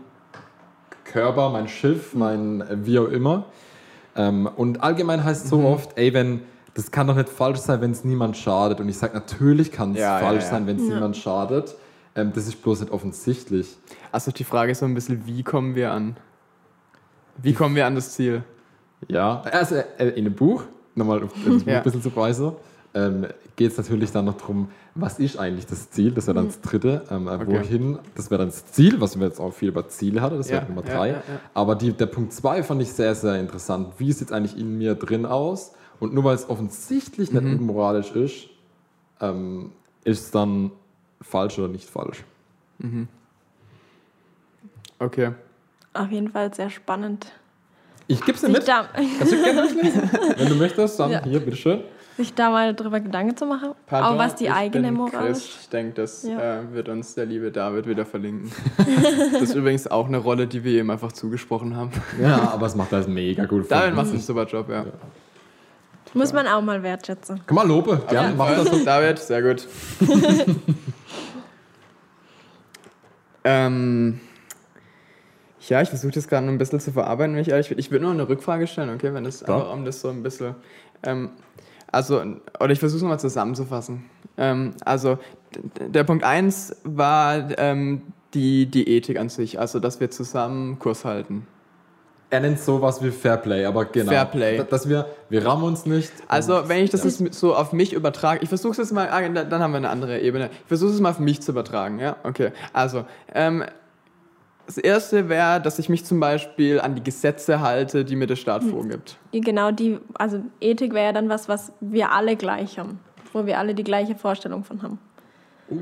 Körper, mein Schiff, mein äh, wie auch immer? Ähm, und allgemein heißt es so oft, ey, wenn das kann doch nicht falsch sein, wenn es niemand schadet. Und ich sage, natürlich kann es Ja, ja, falsch ja. sein, wenn es Ja. niemand schadet. Ähm, das ist bloß nicht offensichtlich. Also die Frage ist so ein bisschen, wie kommen wir an? Wie kommen wir an das Ziel? Ja, also äh, in dem Buch, nochmal *laughs* Ja. ein bisschen zu Preise, ähm, geht es natürlich dann noch darum, was ist eigentlich das Ziel? Das wäre dann das dritte. Ähm, äh, Okay. Wohin? Das wäre dann das Ziel, was wir jetzt auch viel über Ziele hatten, das Ja, wäre Nummer drei. ja, ja. Aber die, der Punkt zwei fand ich sehr, sehr interessant. Wie sieht es eigentlich in mir drin aus? Und nur weil es offensichtlich Mhm. nicht unmoralisch ist, ähm, ist es dann falsch oder nicht falsch. Okay. Auf jeden Fall sehr spannend. Ich gebe es dir Sich mit. da, Kannst du gerne durchlesen? Wenn du möchtest, dann Ja. hier, bitteschön. Sich da mal drüber Gedanken zu machen. Pardon, auch was die ich eigene Moral ist. Ich denke, das Ja. äh, wird uns der liebe David wieder verlinken. *laughs* das ist übrigens auch eine Rolle, die wir ihm einfach zugesprochen haben. Ja, aber es macht das mega gut. David macht einen super Job, ja. Muss man auch mal wertschätzen. Komm mal, Lobe. Gerne, mach das. Äh, David, sehr gut. *laughs* ähm, Ja, ich versuche das gerade noch ein bisschen zu verarbeiten, wenn ich ehrlich bin. Ich würde nur eine Rückfrage stellen, okay, wenn das Ja. um das so ein bisschen. Ähm, also, oder ich versuche es nochmal zusammenzufassen. Ähm, also, der Punkt 1 war ähm, die, die Ethik an sich, also dass wir zusammen Kurs halten. Er nennt sowas wie Fairplay, aber genau. Fairplay. Da- Dass wir, wir rammen uns nicht. Also, wenn ich das jetzt mit- so auf mich übertrage, ich versuche es jetzt mal, ah, da- dann haben wir eine andere Ebene. Ich versuche es mal auf mich zu übertragen, ja? Okay. Also, ähm, das erste wäre, dass ich mich zum Beispiel an die Gesetze halte, die mir der Staat vorgibt. Die, genau die, also Ethik wäre ja dann was, was wir alle gleich haben, wo wir alle die gleiche Vorstellung von haben.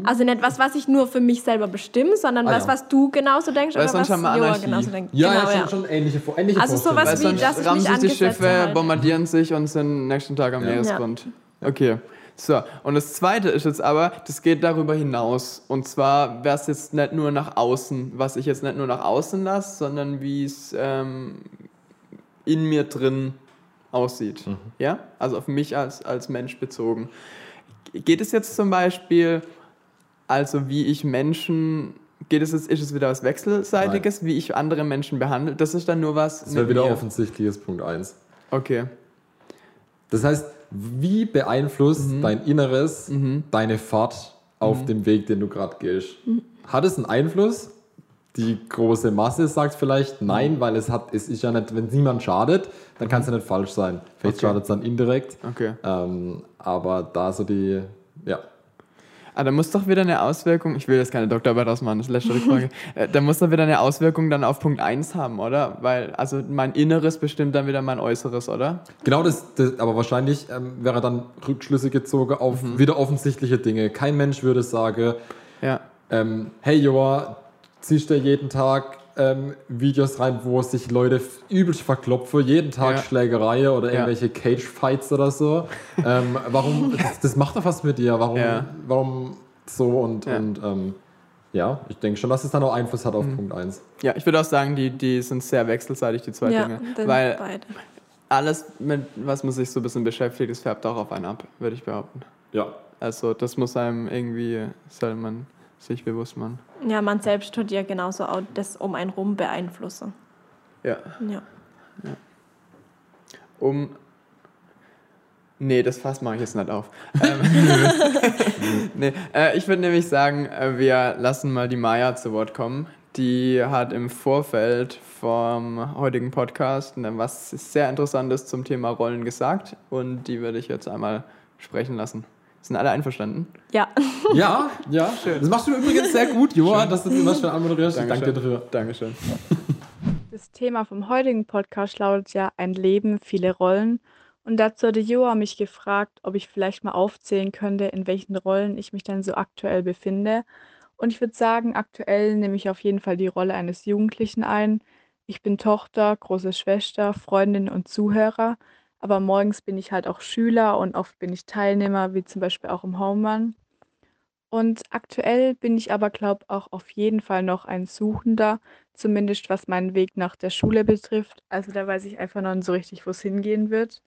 Also nicht was, was ich nur für mich selber bestimme, sondern Ah, was, ja. was du genauso denkst Weil oder sonst was haben wir Joa genauso denkt. ja, genau, ja, ja. schon, schon ähnliche, ähnliche Also sowas Weil wie, dass ich rammen mich die Schiffe, halte. bombardieren sich und sind nächsten Tag am Ja. Meeresgrund. Okay. So, und das zweite ist jetzt aber, das geht darüber hinaus. Und zwar wäre es jetzt nicht nur nach außen, was ich jetzt nicht nur nach außen lasse, sondern wie es ähm, in mir drin aussieht. Ja? Also auf mich als, als Mensch bezogen. Geht es jetzt zum Beispiel, also wie ich Menschen, geht es jetzt, ist es wieder was Wechselseitiges, wie ich andere Menschen behandle? Das ist dann nur was. Das wäre wieder mir. offensichtliches Punkt 1. Okay. Das heißt, wie beeinflusst Mhm. dein Inneres deine Fahrt auf dem Weg, den du gerade gehst? Hat es einen Einfluss? Die große Masse sagt vielleicht Mhm. nein, weil es hat, es ist ja nicht, wenn es niemand schadet, dann kann es ja nicht falsch sein. Vielleicht Okay. schadet es dann indirekt. Okay. Ähm, aber da so die, ja. Ah, da muss doch wieder eine Auswirkung, ich will jetzt keine Doktorarbeit ausmachen, das ist letzte Rückfrage. *laughs* äh, da muss doch wieder eine Auswirkung dann auf Punkt 1 haben, oder? Weil, also mein Inneres bestimmt dann wieder mein Äußeres, oder? Genau das, das aber wahrscheinlich ähm, wäre dann Rückschlüsse gezogen auf Mhm. wieder offensichtliche Dinge. Kein Mensch würde sagen, Ja. ähm, hey Joa, ziehst du jeden Tag ähm, Videos rein, wo sich Leute übelst verklopfen, jeden Tag Ja. Schlägerei oder Ja. irgendwelche Cage-Fights oder so. ähm, warum, *laughs* das, das macht doch was mit dir, warum, Ja. warum so und, Ja. und ähm, ja, ich denke schon, dass es dann auch Einfluss hat auf Mhm. Punkt 1. Ja, ich würde auch sagen, die, die sind sehr wechselseitig, die zwei ja, Dinge. Weil beide. alles, mit was man sich so ein bisschen beschäftigt, das färbt auch auf einen ab, würde ich behaupten. Ja. Also das muss einem irgendwie, soll man sich bewusst machen. Ja, man selbst tut ja genauso auch das um einen rum beeinflussen. Ja. Ja. Um. Nee, das Fass mache ich jetzt nicht auf. ähm, *laughs* nee, äh, ich würde nämlich sagen, äh, wir lassen mal die Maya zu Wort kommen. Die hat im Vorfeld vom heutigen Podcast was sehr Interessantes zum Thema Rollen gesagt und die würde ich jetzt einmal sprechen lassen. Sind alle einverstanden? Ja. Ja, ja, *laughs* schön. Das machst du übrigens sehr gut, Joa, dass du das immer schon anmoderierst. Ich danke dir dafür. Dankeschön. Das Thema vom heutigen Podcast lautet ja ein Leben, viele Rollen. Und dazu hatte Joa mich gefragt, ob ich vielleicht mal aufzählen könnte, in welchen Rollen ich mich denn so aktuell befinde. Und ich würde sagen, aktuell nehme ich auf jeden Fall die Rolle eines Jugendlichen ein. Ich bin Tochter, große Schwester, Freundin und Zuhörer. Aber morgens bin ich halt auch Schüler und oft bin ich Teilnehmer, wie zum Beispiel auch im Homeman. Und aktuell bin ich aber, glaube auch auf jeden Fall noch ein Suchender, zumindest was meinen Weg nach der Schule betrifft. Also da weiß ich einfach noch nicht so richtig, wo es hingehen wird.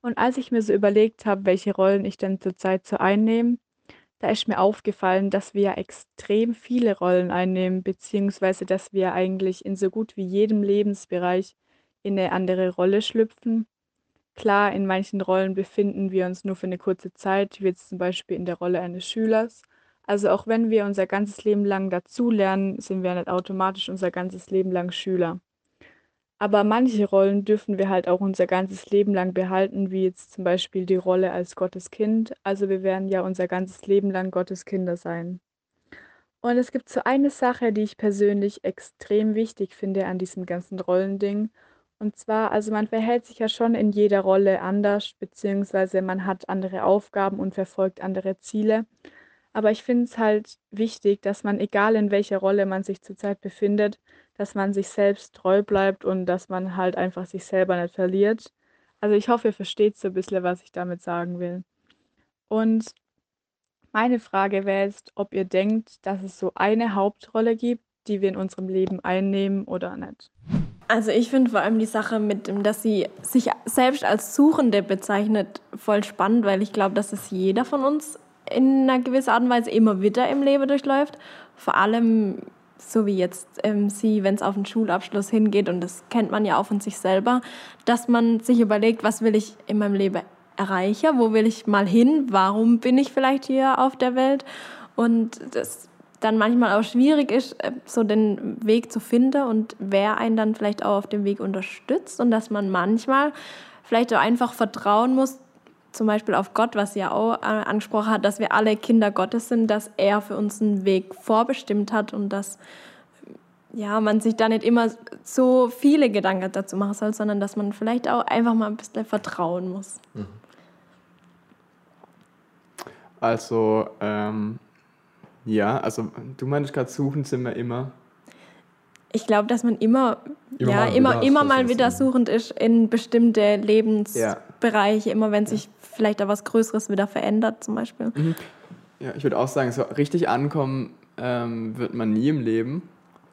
Und als ich mir so überlegt habe, welche Rollen ich denn zurzeit so einnehme, da ist mir aufgefallen, dass wir extrem viele Rollen einnehmen, beziehungsweise dass wir eigentlich in so gut wie jedem Lebensbereich in eine andere Rolle schlüpfen. Klar, in manchen Rollen befinden wir uns nur für eine kurze Zeit, wie jetzt zum Beispiel in der Rolle eines Schülers. Also auch wenn wir unser ganzes Leben lang dazulernen, sind wir nicht automatisch unser ganzes Leben lang Schüler. Aber manche Rollen dürfen wir halt auch unser ganzes Leben lang behalten, wie jetzt zum Beispiel die Rolle als Gottes Kind. Also wir werden ja unser ganzes Leben lang Gottes Kinder sein. Und es gibt so eine Sache, die ich persönlich extrem wichtig finde an diesem ganzen Rollending. Und zwar, also man verhält sich ja schon in jeder Rolle anders, beziehungsweise man hat andere Aufgaben und verfolgt andere Ziele. Aber ich finde es halt wichtig, dass man, egal in welcher Rolle man sich zurzeit befindet, dass man sich selbst treu bleibt und dass man halt einfach sich selber nicht verliert. Also ich hoffe, ihr versteht so ein bisschen, was ich damit sagen will. Und meine Frage wäre jetzt, ob ihr denkt, dass es so eine Hauptrolle gibt, die wir in unserem Leben einnehmen oder nicht. Also ich finde vor allem die Sache mit dem, dass sie sich selbst als Suchende bezeichnet, voll spannend, weil ich glaube, dass es jeder von uns in einer gewissen Art und Weise immer wieder im Leben durchläuft. Vor allem so wie jetzt ähm, sie, wenn es auf den Schulabschluss hingeht, und das kennt man ja auch von sich selber, dass man sich überlegt, was will ich in meinem Leben erreichen, wo will ich mal hin, warum bin ich vielleicht hier auf der Welt und das dann manchmal auch schwierig ist, äh, so den Weg zu finden und wer einen dann vielleicht auch auf dem Weg unterstützt und dass man manchmal vielleicht auch einfach vertrauen muss, zum Beispiel auf Gott, was ja auch äh, angesprochen hat, dass wir alle Kinder Gottes sind, dass er für uns einen Weg vorbestimmt hat und dass ja, man sich da nicht immer so viele Gedanken dazu machen soll, sondern dass man vielleicht auch einfach mal ein bisschen vertrauen muss. Mhm. Also, ähm, ja, also du meinst gerade, suchen sind wir immer. Ich glaube, dass man immer, immer ja, mal immer, immer mal wieder suchend ist in bestimmte Lebensbereiche, ja. immer wenn sich vielleicht auch was Größeres wieder verändert, zum Beispiel. Mhm. Ja, ich würde auch sagen, so richtig ankommen ähm, wird man nie im Leben.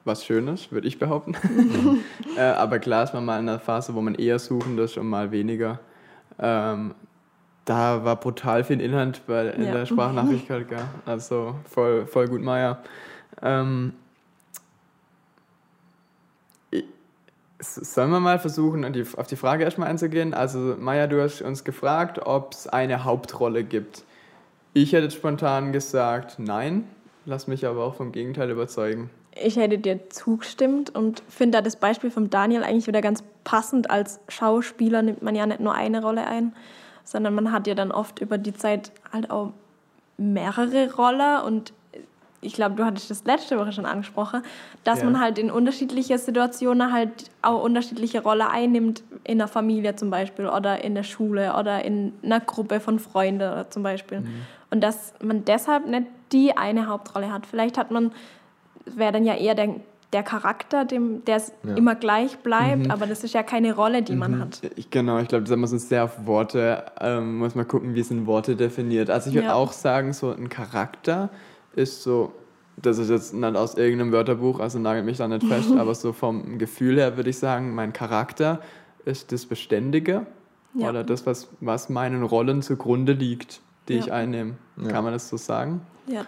Was Schönes, würde ich behaupten. *laughs* Äh, aber klar ist man mal in einer Phase, wo man eher suchend ist und mal weniger. Ähm, da war brutal viel Inhalt bei, in ja. der Sprachnachricht gell? Also voll, voll gut, Maya. Ähm, Sollen wir mal versuchen, auf die Frage erstmal einzugehen? Also, Maya, du hast uns gefragt, ob es eine Hauptrolle gibt. Ich hätte spontan gesagt, nein. Lass mich aber auch vom Gegenteil überzeugen. Ich hätte dir zugestimmt und finde da das Beispiel von Daniel eigentlich wieder ganz passend. Als Schauspieler nimmt man ja nicht nur eine Rolle ein, sondern man hat ja dann oft über die Zeit halt auch mehrere Rollen und ich glaube, du hattest das letzte Woche schon angesprochen, dass ja. man halt in unterschiedliche Situationen halt auch unterschiedliche Rollen einnimmt, in der Familie zum Beispiel oder in der Schule oder in einer Gruppe von Freunden zum Beispiel. Mhm. Und dass man deshalb nicht die eine Hauptrolle hat. Vielleicht hat man, wäre dann ja eher der, der Charakter, dem, der ja. immer gleich bleibt, mhm. aber das ist ja keine Rolle, die mhm. man hat. Ich, genau, ich glaube, da muss man sehr auf Worte, ähm, muss man gucken, wie es in Worte definiert. Also ich würde ja. auch sagen, so ein Charakter ist so, das ist jetzt nicht aus irgendeinem Wörterbuch, also nagelt mich da nicht fest, *laughs* aber so vom Gefühl her würde ich sagen, mein Charakter ist das Beständige ja. oder das, was, was meinen Rollen zugrunde liegt, die ja. ich einnehme. Ja. Kann man das so sagen? Ja.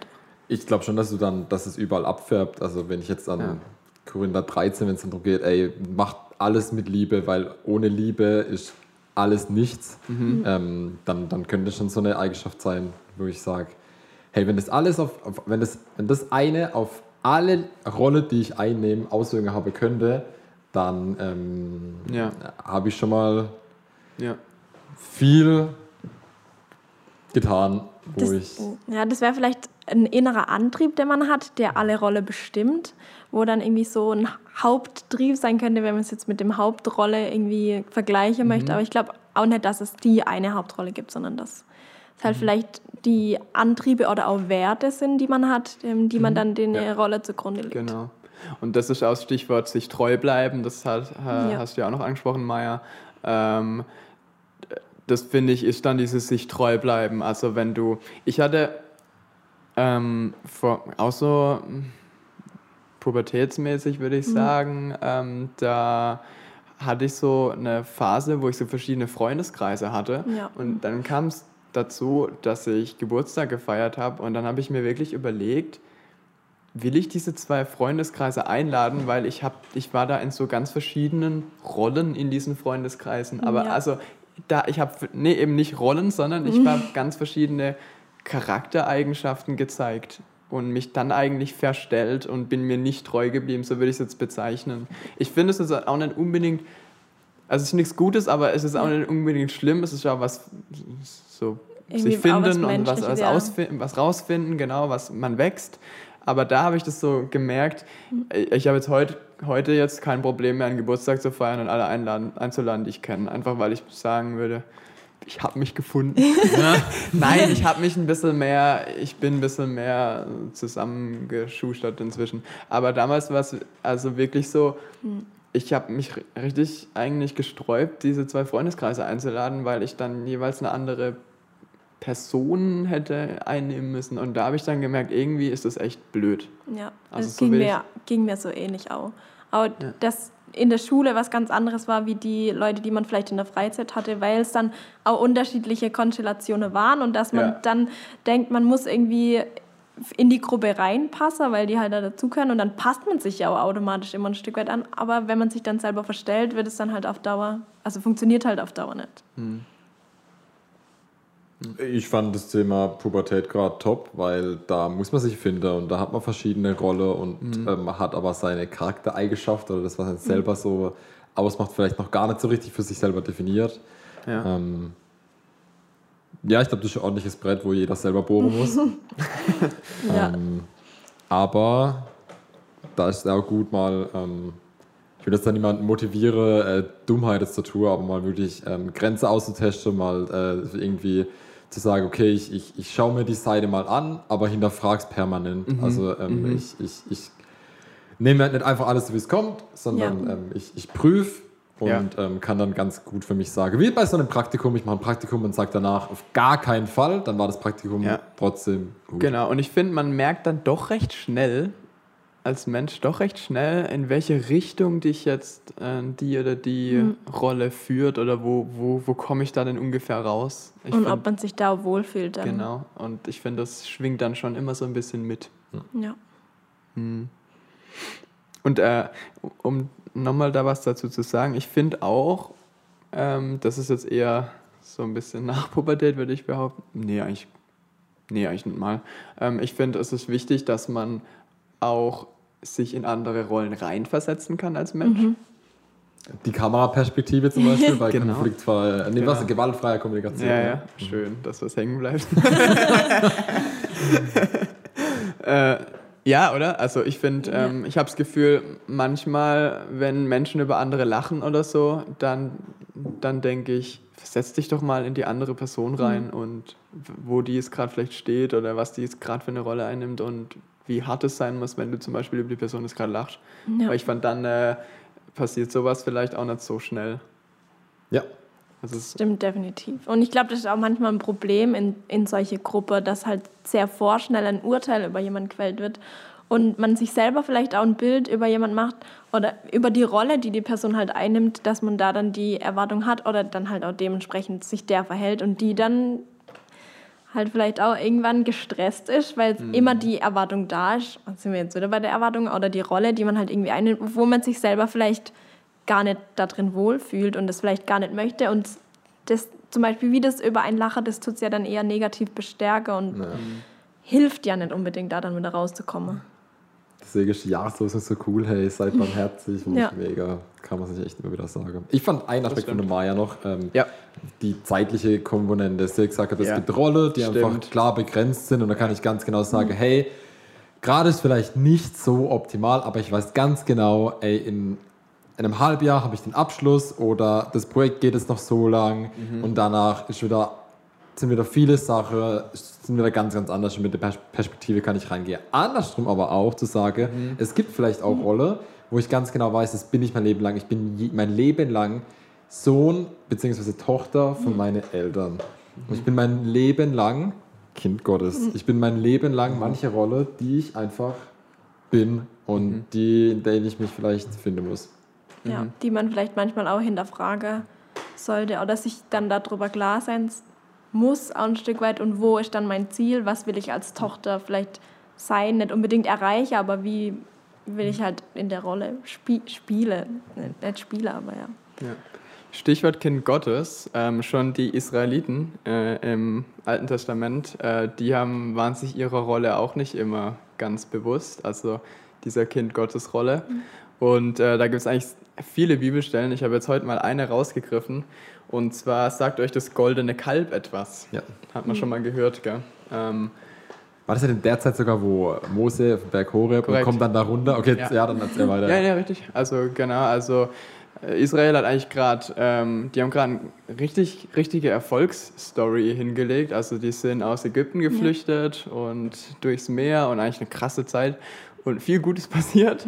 Ich glaube schon, dass du dann, dass es überall abfärbt. Also wenn ich jetzt an ja. Korinther 13, wenn es darum geht, ey, macht alles mit Liebe, weil ohne Liebe ist alles nichts, mhm. ähm, dann, dann könnte schon so eine Eigenschaft sein, wo ich sage, hey, wenn das alles auf, auf, wenn das, wenn das eine auf alle Rolle, die ich einnehme, Auswirkungen haben könnte, dann ähm, ja. habe ich schon mal ja. viel getan, wo das, ich. Ja, das wäre vielleicht ein innerer Antrieb, den man hat, der alle Rolle bestimmt, wo dann irgendwie so ein Haupttrieb sein könnte, wenn man es jetzt mit dem Hauptrolle irgendwie vergleichen mhm. möchte. Aber ich glaube auch nicht, dass es die eine Hauptrolle gibt, sondern dass es halt mhm. vielleicht die Antriebe oder auch Werte sind, die man hat, ähm, die man mhm. dann den ja. Rolle zugrunde legt. Genau. Und das ist auch das Stichwort sich treu bleiben, das hat, ja. hast du ja auch noch angesprochen, Maya. Ähm, das finde ich ist dann dieses sich treu bleiben. Also wenn du, ich hatte ähm, vor, auch so hm, pubertätsmäßig würde ich mhm. sagen, ähm, da hatte ich so eine Phase, wo ich so verschiedene Freundeskreise hatte. Ja. Und dann kam es dazu, dass ich Geburtstag gefeiert habe und dann habe ich mir wirklich überlegt, will ich diese zwei Freundeskreise einladen, weil ich habe, ich war da in so ganz verschiedenen Rollen in diesen Freundeskreisen. Aber ja. also da, ich habe nee, eben nicht Rollen, sondern ich habe *laughs* ganz verschiedene Charaktereigenschaften gezeigt und mich dann eigentlich verstellt und bin mir nicht treu geblieben, so würde ich es jetzt bezeichnen. Ich finde es ist auch nicht unbedingt, also es ist nichts Gutes, aber es ist auch nicht unbedingt schlimm, es ist ja was so sich finden und was, was, ausfinden, was rausfinden, genau, was man wächst. Aber da habe ich das so gemerkt, mhm. ich habe jetzt heute, heute jetzt kein Problem mehr, einen Geburtstag zu feiern und alle einladen, einzuladen, die ich kenne. Einfach weil ich sagen würde, ich habe mich gefunden. *laughs* Nein, ich habe mich ein bisschen mehr, ich bin ein bisschen mehr zusammengeschustert inzwischen. Aber damals war es also wirklich so, ich habe mich richtig eigentlich gesträubt, diese zwei Freundeskreise einzuladen, weil ich dann jeweils eine andere Person hätte einnehmen müssen. Und da habe ich dann gemerkt, irgendwie ist das echt blöd. Ja, also es so ging, mir, ging mir so ähnlich auch. Aber ja. das in der Schule was ganz anderes war, wie die Leute, die man vielleicht in der Freizeit hatte, weil es dann auch unterschiedliche Konstellationen waren und dass man ja. dann denkt, man muss irgendwie in die Gruppe reinpasse, weil die halt da dazugehören und dann passt man sich ja auch automatisch immer ein Stück weit an. Aber wenn man sich dann selber verstellt, wird es dann halt auf Dauer, also funktioniert halt auf Dauer nicht. Ich fand das Thema Pubertät gerade top, weil da muss man sich finden und da hat man verschiedene Rollen und ähm, hat aber seine Charaktereigenschaften oder das, was man selber so ausmacht, vielleicht noch gar nicht so richtig für sich selber definiert. Ja. Ähm, ja, ich glaube, das ist ein ordentliches Brett, wo jeder selber bohren *laughs* muss. Ja. Ähm, aber da ist es auch gut, mal, ähm, ich will jetzt da niemanden motivieren, äh, Dummheit zu tun, aber mal wirklich ähm, Grenze auszutesten, mal äh, irgendwie zu sagen, okay, ich, ich, ich schaue mir die Seite mal an, aber hinterfrag's permanent. Also ähm, ich, ich, ich nehme halt nicht einfach alles so, wie es kommt, sondern Ja. ähm, ich, ich prüfe und Ja. ähm, kann dann ganz gut für mich sagen, wie bei so einem Praktikum, ich mache ein Praktikum und sage danach auf gar keinen Fall, dann war das Praktikum Ja. trotzdem gut. Genau, und ich finde, man merkt dann doch recht schnell, als Mensch doch recht schnell, in welche Richtung dich jetzt äh, die oder die Mhm. Rolle führt oder wo, wo, wo komme ich da denn ungefähr raus. Ich und find- ob man sich da wohlfühlt dann. Genau, und ich finde, das schwingt dann schon immer so ein bisschen mit. Ja. Und äh, um nochmal da was dazu zu sagen, ich finde auch, ähm, das ist jetzt eher so ein bisschen *laughs* nach Pubertät, würde ich behaupten. Nee, eigentlich, nee, eigentlich nicht mal. Ähm, ich finde, es ist wichtig, dass man auch sich in andere Rollen reinversetzen kann als Mensch. Die Kameraperspektive zum Beispiel *laughs* bei Genau. konfliktfreier, nee, Genau. was, gewaltfreier Kommunikation. Ja, ja, schön, dass was hängen bleibt. *laughs* äh, ja, oder? Also ich finde, ähm, ich habe das Gefühl, manchmal, wenn Menschen über andere lachen oder so, dann, dann denke ich, setz dich doch mal in die andere Person rein und w- wo die jetzt gerade vielleicht steht oder was die jetzt gerade für eine Rolle einnimmt und wie hart es sein muss, wenn du zum Beispiel über die Person jetzt gerade lachst. Ja. Weil ich fand, dann äh, passiert sowas vielleicht auch nicht so schnell. Ja. Also Stimmt, definitiv. Und ich glaube, das ist auch manchmal ein Problem in, in solche Gruppe, dass halt sehr vorschnell ein Urteil über jemanden gefällt wird und man sich selber vielleicht auch ein Bild über jemanden macht oder über die Rolle, die die Person halt einnimmt, dass man da dann die Erwartung hat oder dann halt auch dementsprechend sich der verhält und die dann halt vielleicht auch irgendwann gestresst ist, weil immer die Erwartung da ist, und sind wir jetzt wieder bei der Erwartung, oder die Rolle, die man halt irgendwie einnimmt, wo man sich selber vielleicht gar nicht da drin wohlfühlt und das vielleicht gar nicht möchte. Und das zum Beispiel wie das über ein Lacher, das tut es ja dann eher negativ bestärken und hilft ja nicht unbedingt da dann wieder rauszukommen. Deswegen ist die Jahreszeit so cool, hey, seid barmherzig, *laughs* finde Ja. ich mega. Kann man sich echt immer wieder sagen. Ich fand einen Aspekt von der Maya noch, ähm, Ja. die zeitliche Komponente. Sie hat gesagt, es Ja. gibt Rollen, die Stimmt. einfach klar begrenzt sind und da kann ich ganz genau sagen, hey, gerade ist vielleicht nicht so optimal, aber ich weiß ganz genau, ey, in einem Halbjahr habe ich den Abschluss oder das Projekt geht jetzt noch so lang und danach ist wieder, sind wieder viele Sachen, sind wieder ganz, ganz anders und mit der Pers- Perspektive kann ich reingehen. Andersrum aber auch zu sagen, es gibt vielleicht auch Rolle, wo ich ganz genau weiß, das bin ich mein Leben lang, ich bin je, mein Leben lang Sohn bzw. Tochter von meinen Eltern. Und ich bin mein Leben lang Kind Gottes. Ich bin mein Leben lang manche Rolle, die ich einfach bin und die, in der ich mich vielleicht finden muss. Ja, die man vielleicht manchmal auch hinterfragen sollte oder sich dann darüber klar sein muss, auch ein Stück weit. Und wo ist dann mein Ziel? Was will ich als Tochter vielleicht sein? Nicht unbedingt erreichen, aber wie will ich halt in der Rolle spie spielen? Nicht- spielen, aber ja. Ja. Stichwort Kind Gottes, ähm, schon die Israeliten äh, im Alten Testament, äh, die haben, waren sich ihrer Rolle auch nicht immer ganz bewusst, also dieser Kind Gottes Rolle. Und äh, da gibt es eigentlich viele Bibelstellen. Ich habe jetzt heute mal eine rausgegriffen. Und zwar sagt euch das goldene Kalb etwas. Ja. Hat man schon mal gehört, gell? Ähm, War das ja in der Zeit sogar, wo Mose auf dem Berg Horeb und kommt dann da runter? Okay, ja, Ja. dann erzähl weiter. Ja, ja, richtig. Also genau, also äh, Israel hat eigentlich gerade, ähm, die haben gerade eine richtig, richtige Erfolgsstory hingelegt. Also die sind aus Ägypten geflüchtet und durchs Meer und eigentlich eine krasse Zeit und viel Gutes *laughs* passiert.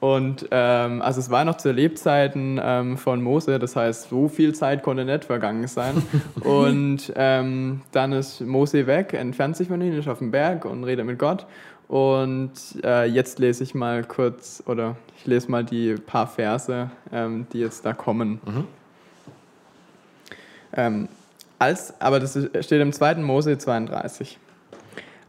Und ähm, also es war noch zu Lebzeiten ähm, von Mose, das heißt, so viel Zeit konnte nicht vergangen sein. *laughs* und ähm, dann ist Mose weg, entfernt sich von ihnen, ist auf dem Berg und redet mit Gott. Und äh, jetzt lese ich mal kurz, oder ich lese mal die paar Verse, ähm, die jetzt da kommen. Ähm, als, aber das steht im 2. Mose 32.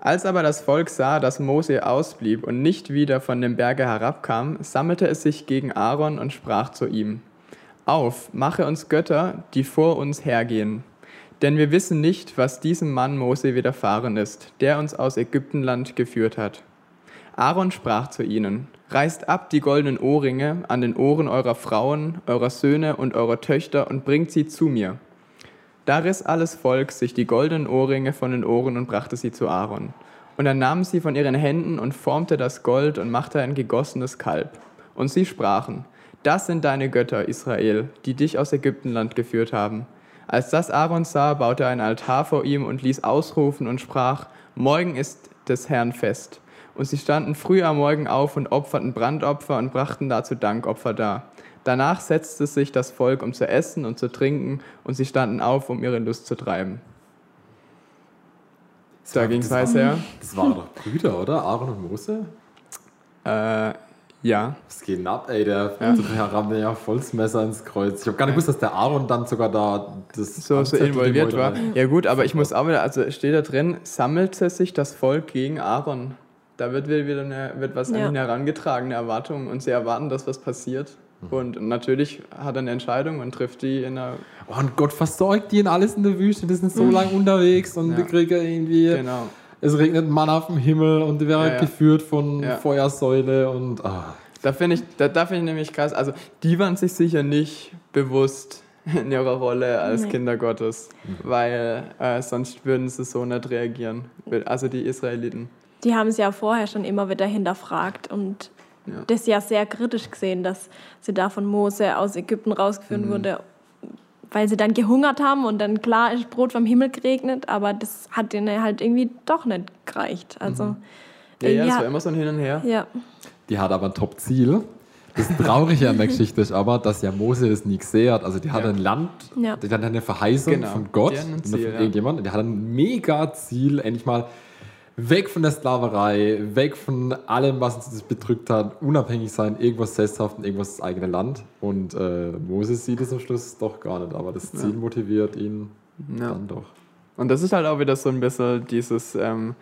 Als aber das Volk sah, dass Mose ausblieb und nicht wieder von dem Berge herabkam, sammelte es sich gegen Aaron und sprach zu ihm, Auf, mache uns Götter, die vor uns hergehen. Denn wir wissen nicht, was diesem Mann Mose widerfahren ist, der uns aus Ägyptenland geführt hat. Aaron sprach zu ihnen, Reißt ab die goldenen Ohrringe an den Ohren eurer Frauen, eurer Söhne und eurer Töchter und bringt sie zu mir. Da riss alles Volk sich die goldenen Ohrringe von den Ohren und brachte sie zu Aaron. Und er nahm sie von ihren Händen und formte das Gold und machte ein gegossenes Kalb. Und sie sprachen, das sind deine Götter, Israel, die dich aus Ägyptenland geführt haben. Als das Aaron sah, baute er ein Altar vor ihm und ließ ausrufen und sprach, Morgen ist des Herrn Fest. Und sie standen früh am Morgen auf und opferten Brandopfer und brachten dazu Dankopfer dar. Danach setzte sich das Volk, um zu essen und zu trinken, und sie standen auf, um ihre Lust zu treiben. Da ging es heiß her. Das waren doch Brüder, oder? Aaron und Mose? Äh, ja. Was geht denn ab, ey? Der, ja. der rammt ja voll das Messer ins Kreuz. Ich habe gar nicht gewusst, dass der Aaron dann sogar da das so, so involviert war. Ja gut, aber ich muss auch wieder, also steht da drin, sammelte sich das Volk gegen Aaron. Da wird wieder eine, wird was ja. an ihn herangetragen, eine Erwartung, und sie erwarten, dass was passiert. Mhm. Und natürlich hat er eine Entscheidung und trifft die in der. Oh, und Gott versorgt die in alles in der Wüste. Die sind so mhm. lange unterwegs und ja. die kriegen irgendwie. Genau. Es regnet Mann auf dem Himmel und die werden ja, ja. geführt von ja. Feuersäule und. Ah. Da finde ich, da, da find ich nämlich krass. Also, die waren sich sicher nicht bewusst in ihrer Rolle als nee. Kinder Gottes, mhm. weil äh, sonst würden sie so nicht reagieren. Also, die Israeliten. Die haben es ja vorher schon immer wieder hinterfragt und ja. das ja sehr kritisch gesehen, dass sie da von Mose aus Ägypten rausgeführt mhm. wurde, weil sie dann gehungert haben und dann klar ist Brot vom Himmel geregnet, aber das hat ihnen halt irgendwie doch nicht gereicht. Also, mhm. Ja, ja, war immer so ein Hin und Her. Ja. Die hat aber ein Top-Ziel. Das Traurige an der *laughs* Geschichte ist aber, dass ja Mose das nie gesehen hat. Also die hat ja. ein Land, ja. die hat eine Verheißung genau. von Gott, Ziel, von irgendjemand. Die hat ein mega Ziel, endlich mal weg von der Sklaverei, weg von allem, was uns bedrückt hat, unabhängig sein, irgendwas sesshaft und irgendwas das eigene Land. Und äh, Moses sieht es am Schluss doch gar nicht, aber das Ziel ja. motiviert ihn ja. dann doch. Und das ist halt auch wieder so ein bisschen dieses, ähm,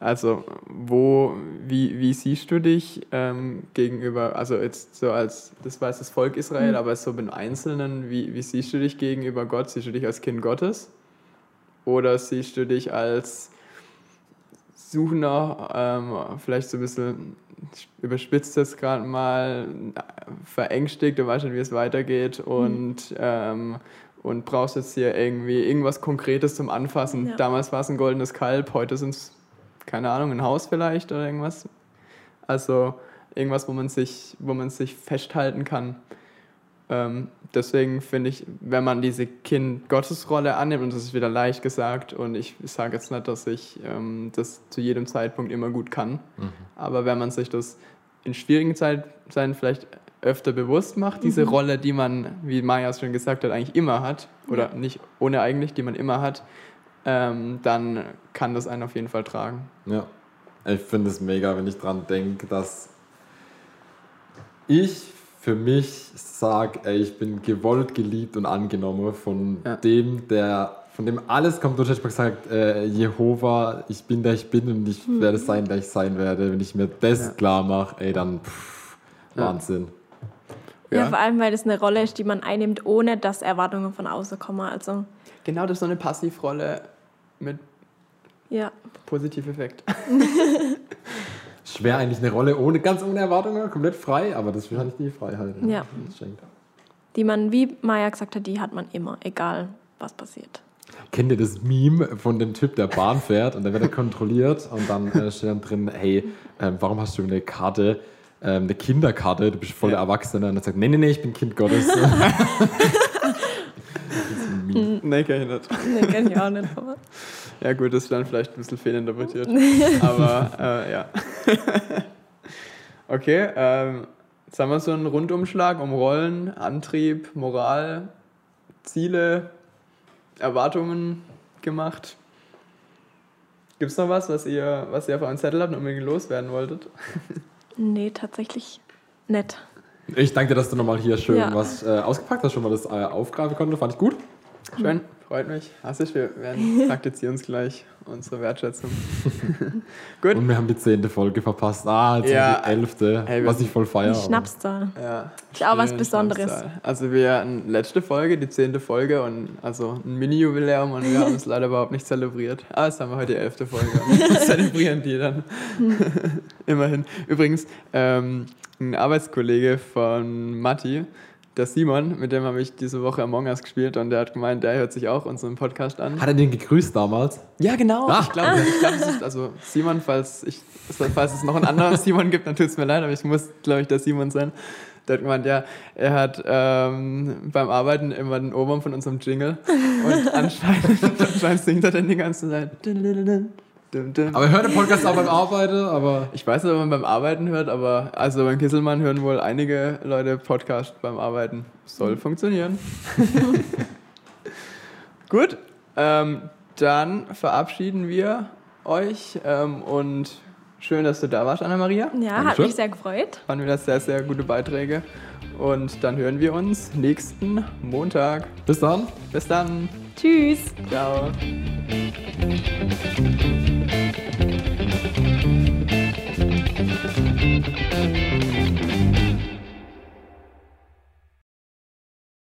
also wo, wie, wie siehst du dich ähm, gegenüber, also jetzt so als, das weiß das Volk Israel, mhm. aber so im Einzelnen, wie, wie siehst du dich gegenüber Gott? Siehst du dich als Kind Gottes? Oder siehst du dich als Suchender, ähm, vielleicht so ein bisschen überspitzt das gerade mal, verängstigt, du weißt nicht, wie es weitergeht und, mhm. ähm, und brauchst jetzt hier irgendwie irgendwas Konkretes zum Anfassen. Ja. Damals war es ein goldenes Kalb, heute sind es, keine Ahnung, ein Haus vielleicht oder irgendwas. Also irgendwas, wo man sich, wo man sich festhalten kann. Ähm, deswegen finde ich, wenn man diese Kind-Gottes-Rolle annimmt, und das ist wieder leicht gesagt, und ich sage jetzt nicht, dass ich ähm, das zu jedem Zeitpunkt immer gut kann, mhm. aber wenn man sich das in schwierigen Zeiten vielleicht öfter bewusst macht, diese mhm. Rolle, die man, wie Maya schon gesagt hat, eigentlich immer hat, oder ja. nicht ohne eigentlich, die man immer hat, ähm, dann kann das einen auf jeden Fall tragen. Ja, ich finde es mega, wenn ich dran denke, dass ich für mich sage, ey, ich bin gewollt, geliebt und angenommen von ja. dem, der von dem alles kommt. Du hast mal gesagt, äh, Jehova, ich bin der ich bin und ich mhm. werde sein, der ich sein werde. Wenn ich mir das ja. klar mache, ey, dann pff, Wahnsinn. Ja. ja. vor allem, weil das eine Rolle ist, die man einnimmt, ohne dass Erwartungen von außen kommen. Also genau, das ist so eine Passivrolle mit ja. Positiveffekt. *laughs* *laughs* schwer eigentlich eine Rolle ohne, ganz ohne Erwartungen, komplett frei, aber das ist wahrscheinlich die Freiheit. Ja. Die, die man, wie Maya gesagt hat, die hat man immer, egal was passiert. Kennt ihr das Meme von dem Typ, der Bahn fährt und dann wird er kontrolliert und dann äh, steht dann drin, hey, äh, warum hast du eine Karte, äh, eine Kinderkarte, du bist voll der Erwachsene und er sagt, nee, nee, nee, ich bin Kind Gottes. *laughs* *laughs* *laughs* das ist ein Meme. Nee, kenn ich nicht. Nee, kenn ich auch nicht, aber... *laughs* Ja gut, das ist dann vielleicht ein bisschen fehlinterpretiert. *laughs* Aber äh, ja. *laughs* okay, ähm, jetzt haben wir so einen Rundumschlag um Rollen, Antrieb, Moral, Ziele, Erwartungen gemacht. Gibt es noch was, was ihr, was ihr auf euren Zettel habt und unbedingt loswerden wolltet? nee, tatsächlich nett. Ich danke dir, dass du nochmal hier schön ja. was äh, ausgepackt hast, schon mal das äh, aufgreifen konnte. Fand ich gut. Schön freut mich. Hassig, wir werden *laughs* praktizieren uns gleich unsere Wertschätzung. *laughs* Gut. Und wir haben die zehnte Folge verpasst. Ah, jetzt Ja, die elfte, hey, was ich voll feiere. Schnapszahl. Ja, Ist auch was Besonderes. Schnapszahl. Also wir hatten letzte Folge, die zehnte Folge und also ein Mini-Jubiläum und wir haben es *laughs* leider überhaupt nicht zelebriert. Aber jetzt haben wir heute die elfte Folge wir zelebrieren die dann. Immerhin. Übrigens, ähm, ein Arbeitskollege von Matti, der Simon, mit dem habe ich diese Woche Among Us gespielt und der hat gemeint, der hört sich auch unseren Podcast an. Hat er den gegrüßt damals? Ja, genau. Ah. Ich glaube, ich glaub, es ist, also Simon, falls, ich, falls es noch einen anderen Simon gibt, dann tut es mir leid, aber ich muss, glaube ich, der Simon sein. Der hat gemeint, ja, er hat ähm, beim Arbeiten immer den Ohrwurm von unserem Jingle und anscheinend, *laughs* anscheinend singt er dann die ganze Zeit. Dum, dum. Aber er hört den Podcast auch beim Arbeiten, aber Ich weiß nicht, ob man beim Arbeiten hört, aber also beim Kisselmann hören wohl einige Leute Podcast beim Arbeiten. Soll funktionieren. *laughs* Gut, ähm, dann verabschieden wir euch ähm, und schön, dass du da warst, Anna-Maria. Ja, hat mich sehr gefreut. Waren wieder sehr, sehr gute Beiträge. Und dann hören wir uns nächsten Montag. bis dann. Bis dann. Tschüss. Ciao.